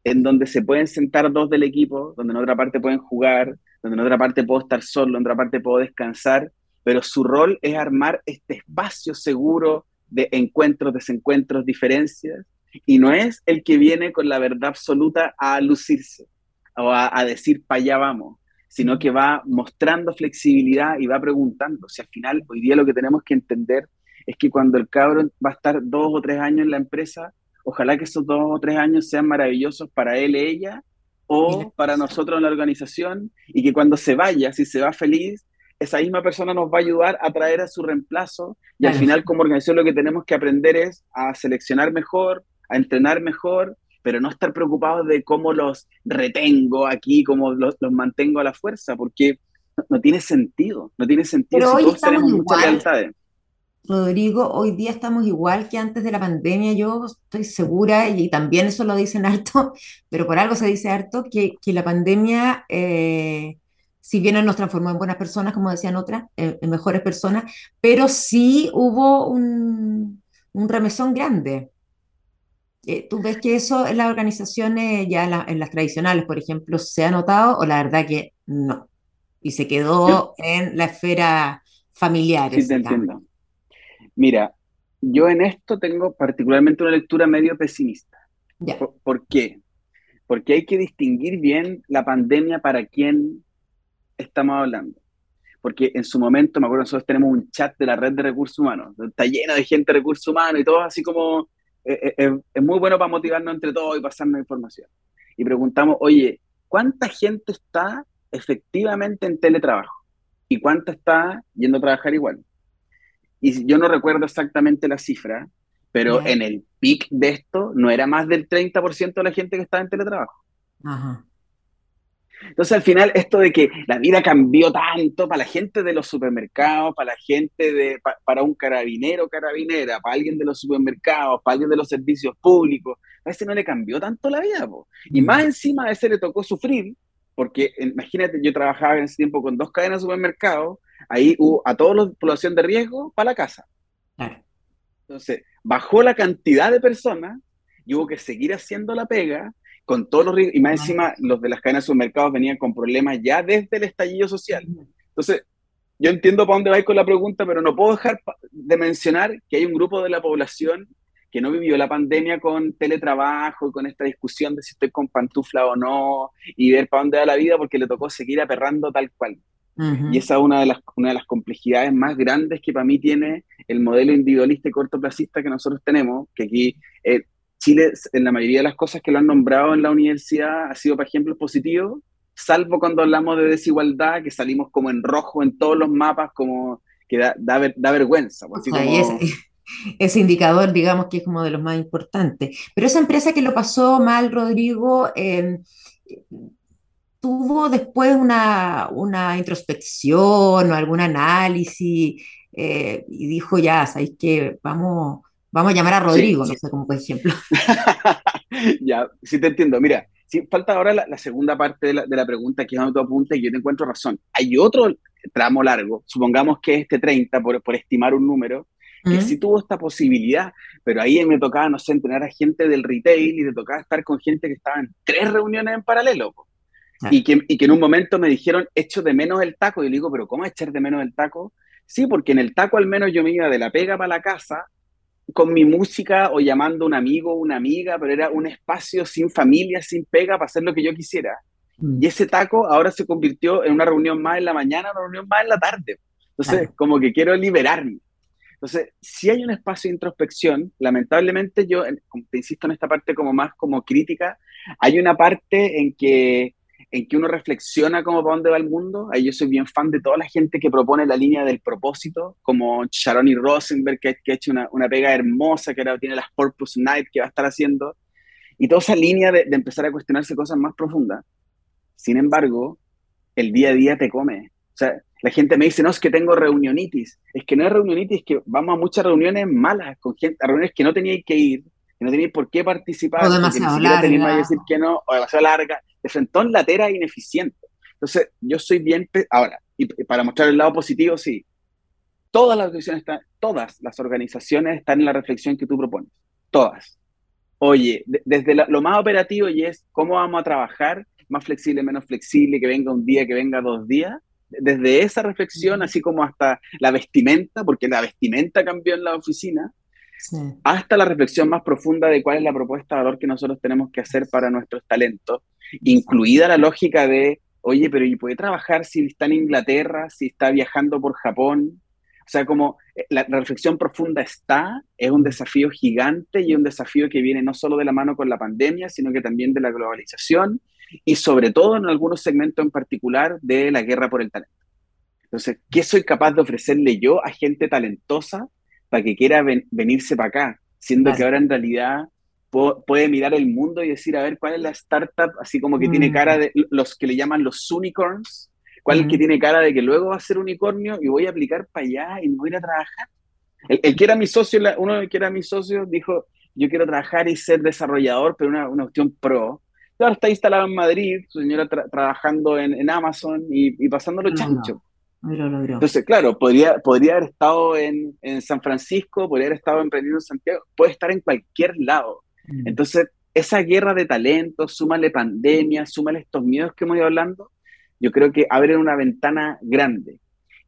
en donde se pueden sentar dos del equipo, donde en otra parte pueden jugar, donde en otra parte puedo estar solo, en otra parte puedo descansar, pero su rol es armar este espacio seguro de encuentros, desencuentros, diferencias, y no es el que viene con la verdad absoluta a lucirse o a, decir, para allá vamos, sino que va mostrando flexibilidad y va preguntando. Si al final, hoy día lo que tenemos que entender es que cuando el cabrón va a estar dos o tres años en la empresa, ojalá que esos dos o tres años sean maravillosos para él, ella o para nosotros en la organización y que cuando se vaya, si se va feliz, esa misma persona nos va a ayudar a traer a su reemplazo y al final como organización lo que tenemos que aprender es a seleccionar mejor, a entrenar mejor, pero no estar preocupados de cómo los retengo aquí, cómo los, mantengo a la fuerza, porque no, tiene sentido, no tiene sentido si todos tenemos muchas lealtades. Rodrigo, hoy día estamos igual que antes de la pandemia, yo estoy segura, y también eso lo dicen harto, pero por algo se dice harto, que, la pandemia eh, si bien no nos transformó en buenas personas, como decían otras, en, mejores personas, pero sí hubo un, un remesón grande. Eh, ¿Tú ves que eso en las organizaciones, ya en, las tradicionales, por ejemplo, se ha notado o la verdad que no? Y se quedó en la esfera familiar. Sí, te entiendo. Mira, yo en esto tengo particularmente una lectura medio pesimista. ¿Por, qué? Porque hay que distinguir bien la pandemia para quién estamos hablando. Porque en su momento, me acuerdo, nosotros tenemos un chat de la red de recursos humanos, está lleno de gente de recursos humanos y todo así como, eh, eh, es muy bueno para motivarnos entre todos y pasarnos información. Y preguntamos, oye, ¿cuánta gente está efectivamente en teletrabajo? ¿Y cuánta está yendo a trabajar igual? Y yo no recuerdo exactamente la cifra, pero en el pic de esto no era más del 30% de la gente que estaba en teletrabajo. Entonces, al final, esto de que la vida cambió tanto para la gente de los supermercados, para la gente de, para un carabinero, carabinera, para alguien de los supermercados, para alguien de los servicios públicos, a ese no le cambió tanto la vida. Y más encima a ese le tocó sufrir, porque imagínate, yo trabajaba en ese tiempo con dos cadenas de supermercados, ahí hubo a toda la población de riesgo para la casa. Entonces, bajó la cantidad de personas y hubo que seguir haciendo la pega con todos los riesgos, y más encima los de las cadenas de supermercados venían con problemas ya desde el estallido social. Entonces, yo entiendo para dónde vais con la pregunta, pero no puedo dejar de mencionar que hay un grupo de la población que no vivió la pandemia con teletrabajo y con esta discusión de si estoy con pantufla o no y ver para dónde va la vida porque le tocó seguir aperrando tal cual. Y esa es una de, las, una de las complejidades más grandes que para mí tiene el modelo individualista y cortoplacista que nosotros tenemos, que aquí eh, Chile, en la mayoría de las cosas que lo han nombrado en la universidad, ha sido, por ejemplo, positivo, salvo cuando hablamos de desigualdad, que salimos como en rojo en todos los mapas, como que da, da, vergüenza. Pues, ese, indicador, digamos que es como de los más importantes. Pero esa empresa que lo pasó mal, Rodrigo, eh, tuvo después una, introspección o algún análisis eh, y dijo, ya, ¿sabéis que vamos, vamos a llamar a Rodrigo, no sé, como por ejemplo. ya, sí te entiendo. Mira, sí, falta ahora la, segunda parte de la, de la, pregunta, que es donde tú apuntas y yo te encuentro razón. Hay otro tramo largo, supongamos que este 30, por, por estimar un número, que sí tuvo esta posibilidad, pero ahí me tocaba, no sé, entrenar a gente del retail y te tocaba estar con gente que estaba en tres reuniones en paralelo. Y, que, y que en un momento me dijeron, echo de menos el taco. Y yo digo, pero ¿cómo echar de menos el taco? Sí, porque en el taco al menos yo me iba de la pega para la casa con mi música o llamando a un amigo o una amiga, pero era un espacio sin familia, sin pega para hacer lo que yo quisiera. Mm. Y ese taco ahora se convirtió en una reunión más en la mañana, una reunión más en la tarde. Entonces, como que quiero liberarme. Entonces, si hay un espacio de introspección, lamentablemente yo, te insisto en esta parte como más como crítica, hay una parte en que en que uno reflexiona como para dónde va el mundo. Ahí yo soy bien fan de toda la gente que propone la línea del propósito, como Sharon y Rosenberg, que, ha hecho una, una, pega hermosa, que ahora tiene las Purpose Night que va a estar haciendo, y toda esa línea de, de empezar a cuestionarse cosas más profundas. Sin embargo, el día a día te come. O sea, la gente me dice, no, es que tengo reunionitis. Es que no es reunionitis, es que vamos a muchas reuniones malas, con gente, a reuniones que no teníais que ir, que no teníais por qué participar, o demasiado larga. decir que no, o demasiado larga, de frentón latera ineficiente. Entonces, yo soy bien, ahora, y para mostrar el lado positivo, sí, todas las organizaciones están, todas las organizaciones están en la reflexión que tú propones, todas. Oye, desde lo más operativo y es cómo vamos a trabajar, más flexible, menos flexible, que venga un día, que venga dos días, desde esa reflexión, así como hasta la vestimenta, porque la vestimenta cambió en la oficina, hasta la reflexión más profunda de cuál es la propuesta de valor que nosotros tenemos que hacer para nuestros talentos, incluida la lógica de, oye, pero ¿y puede trabajar si está en Inglaterra, si está viajando por Japón? O sea, como eh, la, reflexión profunda está, es un desafío gigante y un desafío que viene no solo de la mano con la pandemia, sino que también de la globalización y sobre todo en algunos segmentos en particular de la guerra por el talento. Entonces, ¿qué soy capaz de ofrecerle yo a gente talentosa para que quiera venirse para acá, siendo que ahora en realidad puede mirar el mundo y decir, a ver, ¿cuál es la startup así como que tiene mm. cara de los que le llaman los unicorns? ¿Cuál es que tiene cara de que luego va a ser unicornio y voy a aplicar para allá y me voy a ir a trabajar? El, que era mi socio, uno que era mi socio, dijo, yo quiero trabajar y ser desarrollador, pero una, una cuestión pro. ahora está instalado en Madrid, su señora trabajando en, Amazon y, y pasándolo chancho. Entonces, claro, podría, podría haber estado en, en, San Francisco, podría haber estado emprendiendo en Santiago, puede estar en cualquier lado. Mm. Entonces, esa guerra de talentos, súmale pandemia, súmale estos miedos que hemos ido hablando, yo creo que abre una ventana grande.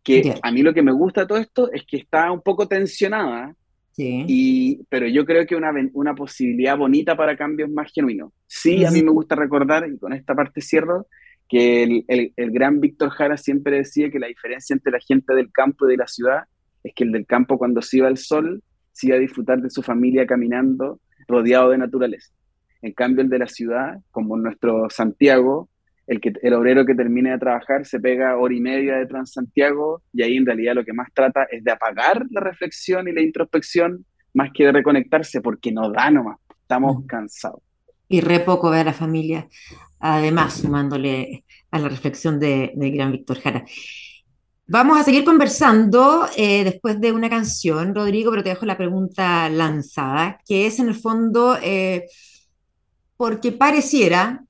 Que a mí lo que me gusta de todo esto es que está un poco tensionada, sí. y, pero yo creo que una, una posibilidad bonita para cambios más genuinos. Sí, a mí me gusta recordar, y con esta parte cierro, que el, el, el gran Víctor Jara siempre decía que la diferencia entre la gente del campo y de la ciudad es que el del campo cuando se iba el sol, se iba a disfrutar de su familia caminando rodeado de naturaleza. En cambio, el de la ciudad, como nuestro Santiago, el, que, el obrero que termine de trabajar se pega hora y media de Transantiago y ahí en realidad lo que más trata es de apagar la reflexión y la introspección más que de reconectarse porque no da nomás, estamos cansados. Y re poco ver a la familia, además sumándole a la reflexión de, gran Víctor Jara. Vamos a seguir conversando eh, después de una canción, Rodrigo, pero te dejo la pregunta lanzada, que es en el fondo... Eh, porque pareciera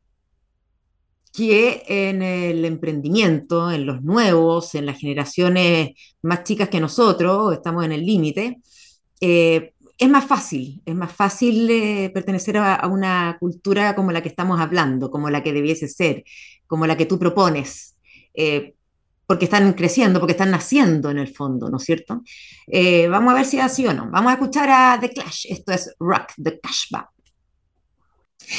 que en el emprendimiento, en los nuevos, en las generaciones más chicas que nosotros, estamos en el límite, eh, es más fácil, es más fácil pertenecer a, una cultura como la que estamos hablando, como la que debiese ser, como la que tú propones, porque están creciendo, porque están naciendo en el fondo, ¿no es cierto? vamos a ver si es así o no. Vamos a escuchar a The Clash, esto es Rock, The Cashback.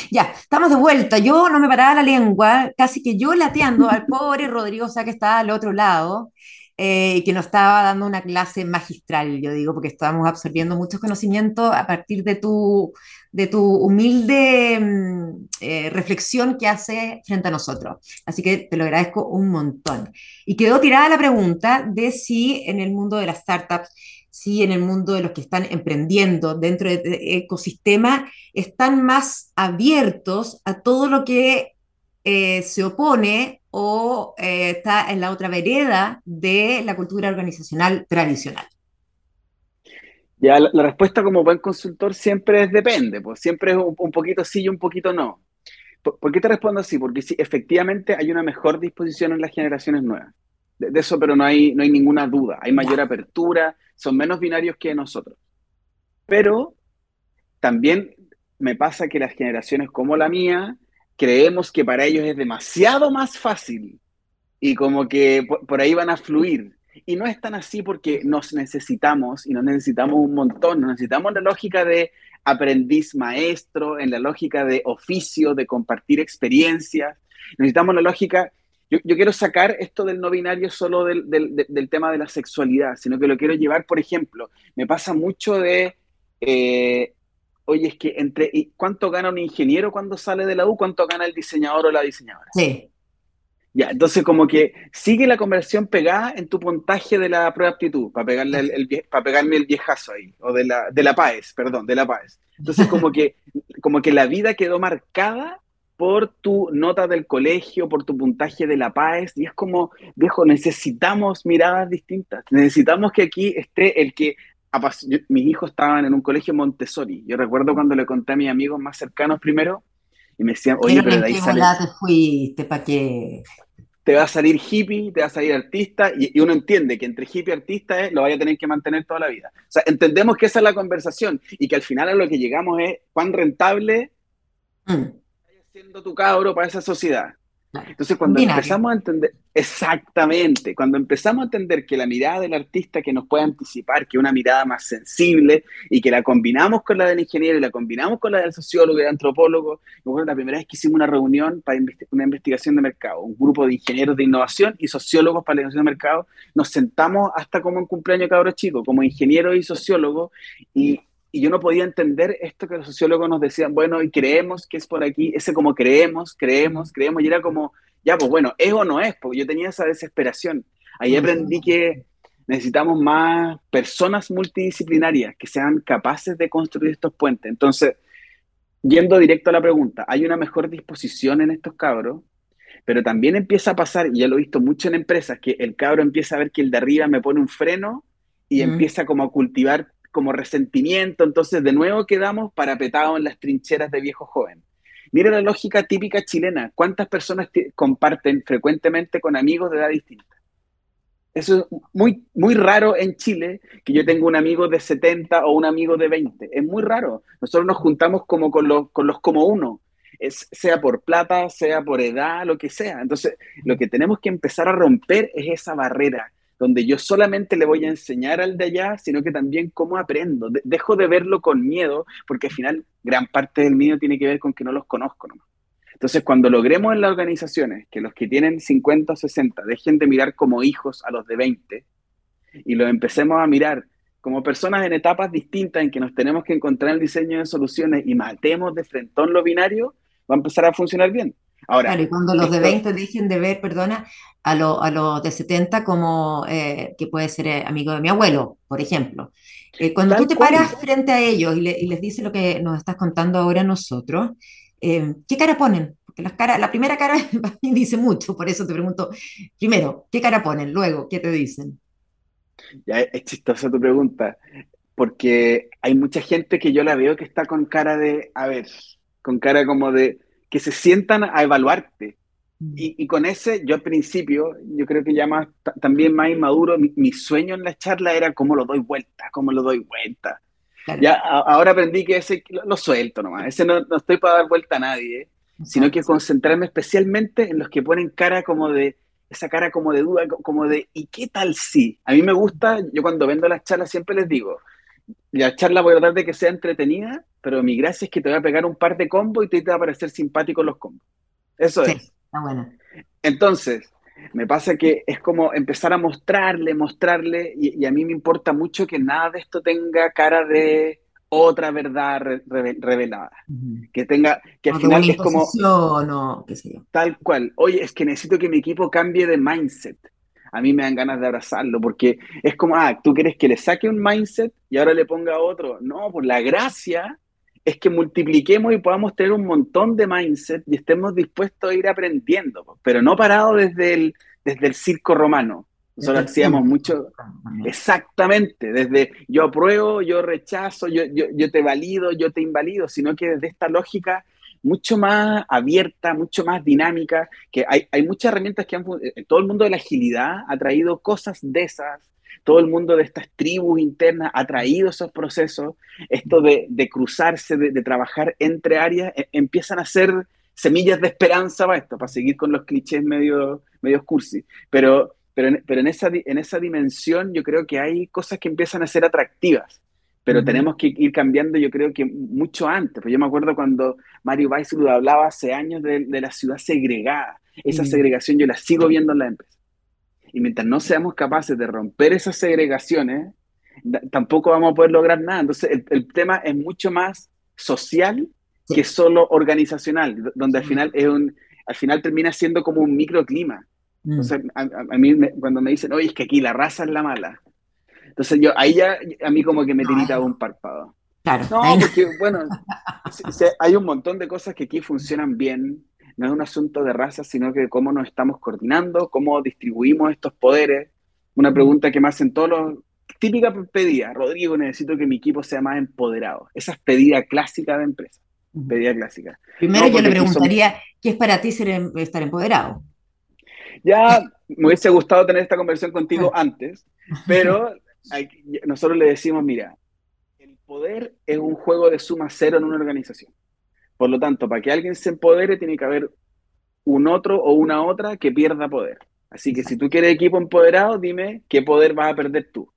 Ya, estamos de vuelta. Yo no me paraba la lengua, casi que yo lateando al pobre Rodrigo Sá que estaba al otro lado eh, y que nos estaba dando una clase magistral, yo digo, porque estábamos absorbiendo muchos conocimientos a partir de tu, de tu humilde mm, eh, reflexión que hace frente a nosotros. Así que te lo agradezco un montón. Y quedó tirada la pregunta de si en el mundo de las startups sí en el mundo de los que están emprendiendo dentro del ecosistema están más abiertos a todo lo que eh, se opone o eh, está en la otra vereda de la cultura organizacional tradicional. Ya, la, respuesta como buen consultor siempre es depende, pues siempre es un, poquito sí y un poquito no. ¿Por, qué te respondo así? Porque sí, efectivamente hay una mejor disposición en las generaciones nuevas. De, eso, pero no hay, no hay ninguna duda. Hay mayor apertura, son menos binarios que nosotros. Pero también me pasa que las generaciones como la mía creemos que para ellos es demasiado más fácil y como que por, ahí van a fluir. Y no es tan así porque nos necesitamos y nos necesitamos un montón, nos necesitamos la lógica de aprendiz maestro, en la lógica de oficio, de compartir experiencias, necesitamos la lógica yo, quiero sacar esto del no binario solo del, tema de la sexualidad, sino que lo quiero llevar, por ejemplo, me pasa mucho de, eh, oye, es que entre, ¿cuánto gana un ingeniero cuando sale de la U? ¿Cuánto gana el diseñador o la diseñadora? Sí. Ya, entonces como que sigue la conversión pegada en tu puntaje de la prueba de aptitud, para pegarle el, para pegarme el viejazo ahí, o de la, de la PAES, perdón, de la PAES. Entonces como que, como que la vida quedó marcada por tu nota del colegio, por tu puntaje de la PAES, y es como, viejo, necesitamos miradas distintas, necesitamos que aquí esté el que... mis hijos estaban en un colegio Montessori, yo recuerdo cuando le conté a mis amigos más cercanos primero, y me decían, oye, pero de ahí sale... te fuiste, ¿para qué? Te va a salir hippie, te va a salir artista, y, uno entiende que entre hippie y artista lo vaya a tener que mantener toda la vida. O sea, entendemos que esa es la conversación, y que al final a lo que llegamos es cuán rentable... Mm siendo tu cabro para esa sociedad. Entonces, cuando empezamos a entender, exactamente, cuando empezamos a entender que la mirada del artista que nos puede anticipar, que es una mirada más sensible y que la combinamos con la del ingeniero y la combinamos con la del sociólogo y del antropólogo, bueno, la primera vez que hicimos una reunión para una investigación de mercado, un grupo de ingenieros de innovación y sociólogos para la investigación de mercado, nos sentamos hasta como un cumpleaños cabro chico, como ingeniero y sociólogo, y y yo no podía entender esto que los sociólogos nos decían, bueno, y creemos que es por aquí, ese como creemos, creemos, creemos, y era como, ya, pues bueno, es o no es, porque yo tenía esa desesperación. Ahí aprendí que necesitamos más personas multidisciplinarias que sean capaces de construir estos puentes. Entonces, yendo directo a la pregunta, hay una mejor disposición en estos cabros, pero también empieza a pasar, y ya lo he visto mucho en empresas, que el cabro empieza a ver que el de arriba me pone un freno y empieza como a cultivar como resentimiento, entonces de nuevo quedamos parapetados en las trincheras de viejo joven. Mira la lógica típica chilena. ¿Cuántas personas comparten frecuentemente con amigos de edad distinta? Eso es muy, muy raro en Chile, que yo tenga un amigo de 70 o un amigo de 20. Es muy raro. Nosotros nos juntamos como con los, con los como uno, sea por plata, sea por edad, lo que sea. Entonces, lo que tenemos que empezar a romper es esa barrera, donde yo solamente le voy a enseñar al de allá, sino que también cómo aprendo. dejo de verlo con miedo, porque al final gran parte del mío tiene que ver con que no los conozco nomás. Entonces, cuando logremos en las organizaciones que los que tienen 50 o 60 dejen de mirar como hijos a los de 20 y los empecemos a mirar como personas en etapas distintas en que nos tenemos que encontrar el diseño de soluciones y matemos de frentón lo binario, va a empezar a funcionar bien. Ahora, claro, y cuando los de 20 dejen de ver, perdona, a, lo, a los de 70 como eh, que puede ser eh, amigo de mi abuelo, por ejemplo. Eh, cuando tú te paras frente a ellos y, y, les dices lo que nos estás contando ahora nosotros, eh, ¿qué cara ponen? Porque las cara, la primera cara dice mucho, por eso te pregunto, primero, ¿qué cara ponen? Luego, ¿qué te dicen? Ya es chistosa tu pregunta, porque hay mucha gente que yo la veo que está con cara de, a ver, con cara como de que se sientan a evaluarte. Mm. Y, con ese, yo al principio, yo creo que ya más, también más inmaduro, mi, sueño en la charla era cómo lo doy vuelta, cómo lo doy vuelta. Ya, ahora aprendí que ese lo, suelto nomás. Ese no, no, estoy para dar vuelta a nadie, sino que concentrarme especialmente en los que ponen cara como de, esa cara como de duda, como de, ¿y qué tal si? A mí me gusta, yo cuando vendo las charlas siempre les digo, la charla voy a tratar de que sea entretenida, pero mi gracia es que te voy a pegar un par de combos y te, va a parecer simpático los combos. Eso sí, es. Está bueno. Entonces, me pasa que es como empezar a mostrarle, mostrarle, y, a mí me importa mucho que nada de esto tenga cara de otra verdad revelada. Que tenga, que al final es como... No, qué sé yo. Tal cual. Oye, es que necesito que mi equipo cambie de mindset. A mí me dan ganas de abrazarlo porque es como, ah, tú quieres que le saque un mindset y ahora le ponga otro. No, pues la gracia es que multipliquemos y podamos tener un montón de mindset y estemos dispuestos a ir aprendiendo, pero no parado desde el, desde el circo romano. Nosotros hacíamos mucho, exactamente, desde yo apruebo, yo rechazo, yo, yo, yo, te valido, yo te invalido, sino que desde esta lógica mucho más abierta, mucho más dinámica, que hay, hay muchas herramientas que han, eh, todo el mundo de la agilidad ha traído cosas de esas, todo el mundo de estas tribus internas ha traído esos procesos, esto de, cruzarse, de, trabajar entre áreas, e, empiezan a ser semillas de esperanza para esto, para seguir con los clichés medio, medio cursi. Pero, pero, en, pero en, esa, en esa dimensión yo creo que hay cosas que empiezan a ser atractivas pero tenemos que ir cambiando, yo creo que mucho antes. Pues yo me acuerdo cuando Mario Weissrud hablaba hace años de, la ciudad segregada. Esa segregación yo la sigo viendo en la empresa. Y mientras no seamos capaces de romper esas segregaciones, tampoco vamos a poder lograr nada. Entonces, el, tema es mucho más social que solo organizacional, donde al final es un, al final termina siendo como un microclima. Mm. Entonces, a, mí cuando me dicen, oye, es que aquí la raza es la mala. Entonces yo, ahí ya, a mí como que me tirita un párpado. Claro. No, porque bueno, hay un montón de cosas que aquí funcionan bien, no es un asunto de raza, sino que cómo nos estamos coordinando, cómo distribuimos estos poderes. Una pregunta que me hacen todos los... Típica pedida, Rodrigo, necesito que mi equipo sea más empoderado. Esa es pedida clásica de empresa. Pedida clásica. Primero yo le preguntaría, ¿qué es para ti ser, em, estar empoderado? Ya me hubiese gustado tener esta conversación contigo antes, pero nosotros le decimos, mira, el poder es un juego de suma cero en una organización. Por lo tanto, para que alguien se empodere, tiene que haber un otro o una otra que pierda poder. Así que si tú quieres equipo empoderado, dime qué poder vas a perder tú.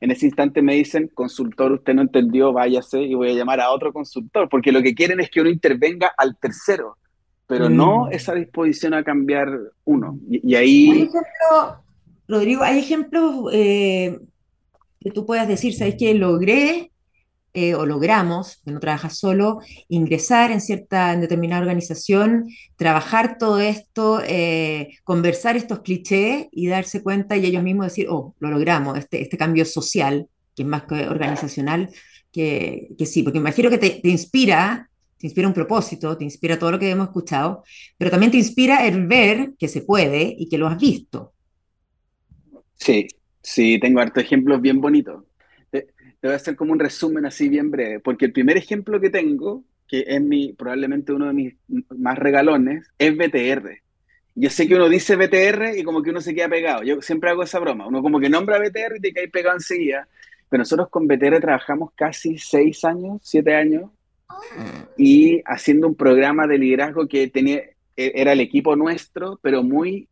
En ese instante me dicen, consultor, usted no entendió, váyase y voy a llamar a otro consultor, porque lo que quieren es que uno intervenga al tercero, pero no mm. esa disposición a cambiar uno. Y, ahí... Rodrigo, hay ejemplos eh, que tú puedas decir, ¿sabes qué? Logré eh, o logramos, que no trabajas solo, ingresar en cierta, en determinada organización, trabajar todo esto, eh, conversar estos clichés y darse cuenta y ellos mismos decir, oh, lo logramos, este, este cambio social, que es más que organizacional, que, que sí, porque imagino que te, te, inspira, te inspira un propósito, te inspira todo lo que hemos escuchado, pero también te inspira el ver que se puede y que lo has visto. Sí, sí, tengo hartos ejemplos bien bonitos te voy a hacer como un resumen así bien breve, porque el primer ejemplo que tengo, que es mi, probablemente uno de mis más regalones, es BTR. Yo sé que uno dice BTR y como que uno se queda pegado. Yo siempre hago esa broma. Uno como que nombra BTR y te cae pegado enseguida. Pero nosotros con BTR trabajamos casi seis años, siete años, y haciendo un programa de liderazgo que tenía, e, era el equipo nuestro, pero muy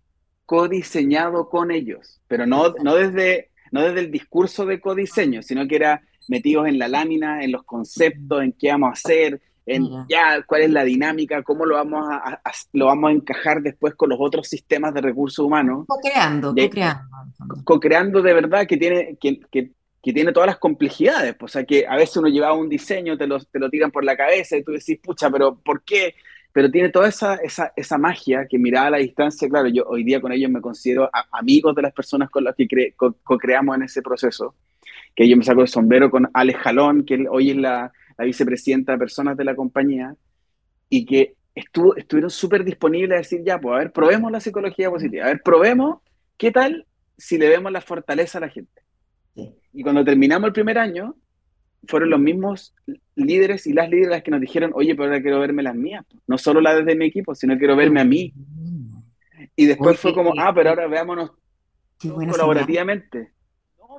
codiseñado con ellos. Pero no, no, desde, no desde el discurso de codiseño, sino que era metidos en la lámina, en los conceptos, en qué vamos a hacer, en ya cuál es la dinámica, cómo lo vamos a, lo vamos a encajar después con los otros sistemas de recursos humanos. Co-creando, co-creando. Co-creando de verdad que tiene, que, que, que, tiene todas las complejidades. Pues, o sea, que a veces uno llevaba un diseño, te lo, te lo tiran por la cabeza y tú decís, pucha, pero ¿por qué? Pero tiene toda esa, esa, esa magia que mirada a la distancia, claro, yo hoy día con ellos me considero amigos de las personas con las que co-creamos en ese proceso, que yo me saco el sombrero con Alex Jalón, que hoy es la la vicepresidenta de personas de la compañía, y que estuvo, estuvieron súper disponibles a decir, ya, pues a ver, probemos la psicología positiva, a ver, probemos qué tal si le vemos la fortaleza a la gente. Y cuando terminamos el primer año, fueron los mismos líderes y las líderes que nos dijeron, oye, pero ahora quiero verme las mías, no solo las de mi equipo, sino quiero verme a mí. Y después fue como, ah, pero ahora veámonos colaborativamente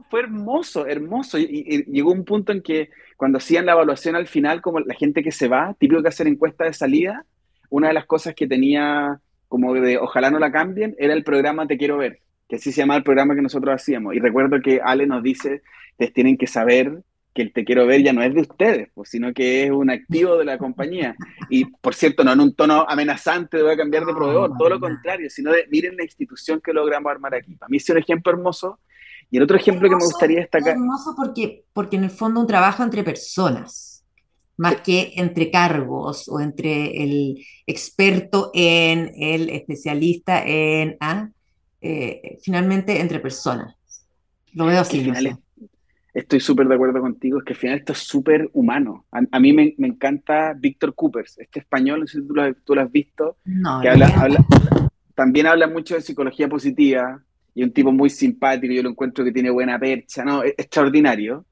fue hermoso, hermoso. Y, llegó un punto en que cuando hacían la evaluación al final, como la gente que se va, típico que hacer encuesta de salida, una de las cosas que tenía como de ojalá no la cambien, era el programa Te Quiero Ver, que así se llama el programa que nosotros hacíamos. Y recuerdo que Ale nos dice, ustedes tienen que saber que el Te Quiero Ver ya no es de ustedes, pues, sino que es un activo de la compañía. Y, por cierto, no en un tono amenazante de voy a cambiar de proveedor, todo lo contrario, sino de miren la institución que logramos armar aquí. Para mí es un ejemplo hermoso y el otro ejemplo que me gustaría destacar... Es hermoso porque, porque en el fondo un trabajo entre personas, más que entre cargos o entre el experto en, el especialista en... ¿ah? Eh, finalmente entre personas. Lo veo así. Estoy súper de acuerdo contigo, es que al final esto es súper humano. A, mí me, me, encanta Víctor Coopers, este español, no sé si tú lo, tú lo has visto, que habla, habla, también habla mucho de psicología positiva, y un tipo muy simpático, yo lo encuentro que tiene buena percha, ¿no? Es extraordinario.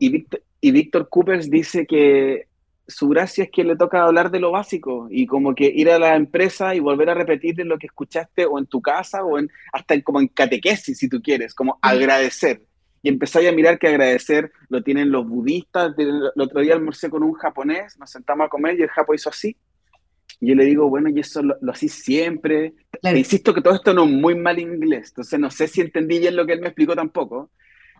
Y Víctor, y Víctor Coopers dice que su gracia es que le toca hablar de lo básico y como que ir a la empresa y volver a repetir lo que escuchaste o en tu casa o en, hasta en, como en catequesis, si tú quieres, como agradecer. Y empezáis a mirar que agradecer lo tienen los budistas. El otro día almorcé con un japonés, nos sentamos a comer y el japo hizo así. Y yo le digo, bueno, y eso lo, así siempre. insisto que todo esto no es muy mal inglés, entonces no sé si entendí bien lo que él me explicó tampoco.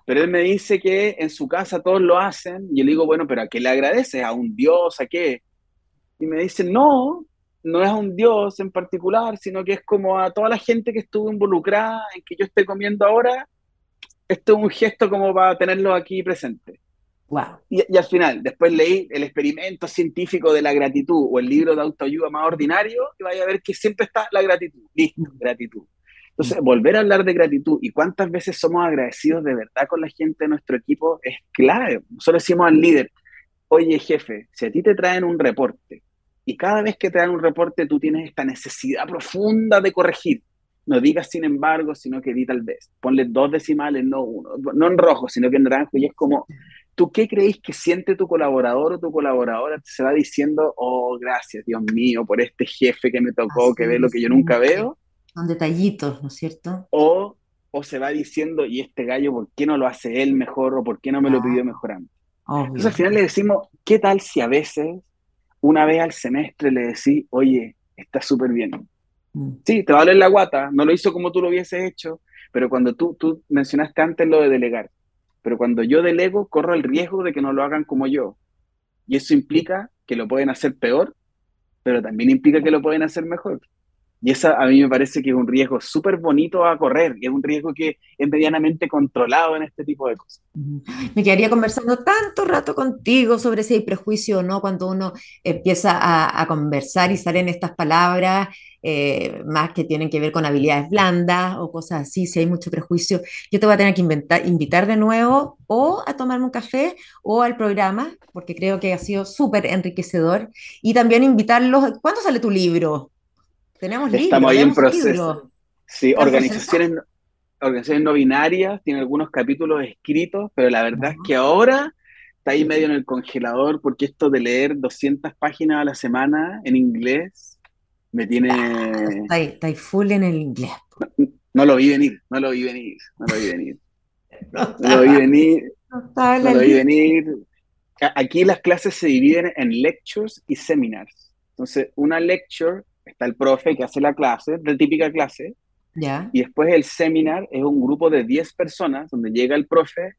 Pero él me dice que en su casa todos lo hacen, y yo le digo, bueno, pero ¿a qué le agradeces? ¿A un dios? ¿A qué? Y me dice, no, no es a un dios en particular, sino que es como a toda la gente que estuvo involucrada en que yo esté comiendo ahora. Esto es un gesto como para tenerlo aquí presente. Y, al final, después leí el experimento científico de la gratitud o el libro de autoayuda más ordinario y vaya a ver que siempre está la gratitud. Listo, mm. gratitud. Entonces, mm. volver a hablar de gratitud y cuántas veces somos agradecidos de verdad con la gente de nuestro equipo es clave. Nosotros decimos al líder, oye jefe, si a ti te traen un reporte y cada vez que te dan un reporte tú tienes esta necesidad profunda de corregir, no digas sin embargo, sino que di tal vez. Ponle dos decimales, no uno. No en rojo, sino que en naranjo. Y es como, ¿tú qué creéis que siente tu colaborador o tu colaboradora? Se va diciendo, oh, gracias, Dios mío, por este jefe que me tocó, que ve lo que yo nunca veo. Son detallitos, ¿no es cierto? O, o se va diciendo, y este gallo, ¿por qué no lo hace él mejor o por qué no me lo pidió mejor antes? Entonces al final le decimos, ¿qué tal si a veces, una vez al semestre, le decís, oye, está súper bien? Mm. Sí, te va a doler la guata, no lo hizo como tú lo hubieses hecho, pero cuando tú, tú mencionaste antes lo de delegar, pero cuando yo delego, corro el riesgo de que no lo hagan como yo. Y eso implica que lo pueden hacer peor, pero también implica que lo pueden hacer mejor. Y esa a mí me parece que es un riesgo súper bonito a correr, y es un riesgo que es medianamente controlado en este tipo de cosas. Me quedaría conversando tanto rato contigo sobre si hay prejuicio o no cuando uno empieza a, a conversar y salen estas palabras eh, más que tienen que ver con habilidades blandas o cosas así, si hay mucho prejuicio, yo te voy a tener que inventar, invitar de nuevo o a tomarme un café o al programa, porque creo que ha sido súper enriquecedor, y también invitarlos, ¿cuándo sale tu libro? Tenemos libros. Estamos ahí en proceso. Sí, organizaciones, organizaciones no binarias, tiene algunos capítulos escritos, pero la verdad es que ahora está ahí medio en el congelador porque esto de leer 200 páginas a la semana en inglés me tiene... está, ahí, está ahí full en el inglés. No, lo vi venir, no lo vi venir, no lo vi venir. No, lo vi venir. No, lo vi venir. Aquí las clases se dividen en lectures y seminars. Entonces, una lecture, está el profe que hace la clase, la típica clase, ¿Ya? y después el seminar es un grupo de 10 personas donde llega el profe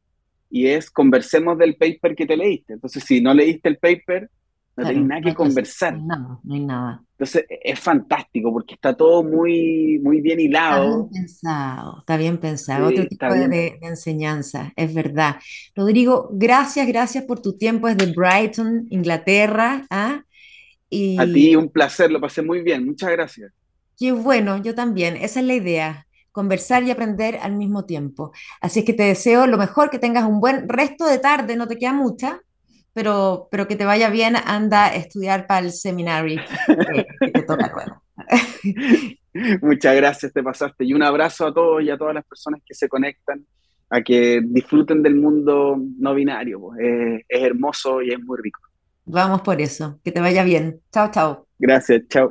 y es conversemos del paper que te leíste. Entonces, si no leíste el paper, no tenés nada que conversar. No hay nada, no hay nada. Entonces, es fantástico porque está todo muy, muy bien hilado. Está bien pensado, está bien pensado. Otro tipo de, de, enseñanza, es verdad. Rodrigo, gracias, gracias por tu tiempo desde Brighton, Inglaterra. ¿ah? Y... A ti, un placer, lo pasé muy bien. Muchas gracias. Qué bueno, yo también. Esa es la idea conversar y aprender al mismo tiempo. Así es que te deseo lo mejor, que tengas un buen resto de tarde, no te queda mucha, pero, pero que te vaya bien, anda a estudiar para el seminario que, te toca luego. Muchas gracias, te pasaste. Y un abrazo a todos y a todas las personas que se conectan, a que disfruten del mundo no binario. Pues. Es, es hermoso y es muy rico. Vamos por eso. Que te vaya bien. Chao, chao. Gracias, chao.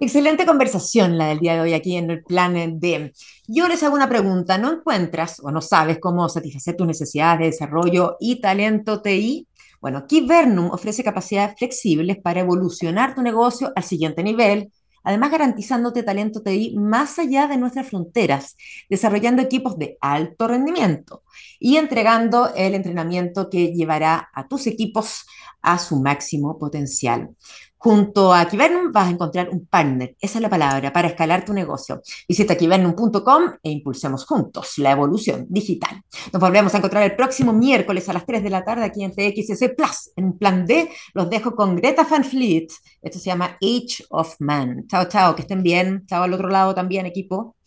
Excelente conversación la del día de hoy aquí en el plan de. Yo les hago una pregunta. ¿No encuentras o no sabes cómo satisfacer tus necesidades de desarrollo y talento TI? Bueno, Kibernum ofrece capacidades flexibles para evolucionar tu negocio al siguiente nivel, además garantizándote talento TI más allá de nuestras fronteras, desarrollando equipos de alto rendimiento y entregando el entrenamiento que llevará a tus equipos a su máximo potencial. Junto a Kibernum vas a encontrar un partner, esa es la palabra, para escalar tu negocio. Visita kibernum.com e impulsemos juntos la evolución digital. Nos volvemos a encontrar el próximo miércoles a las 3 de la tarde aquí en TXS Plus. En plan D los dejo con Greta Van Fleet. Esto se llama Age of Man. Chao, chao, que estén bien. Chao al otro lado también, equipo.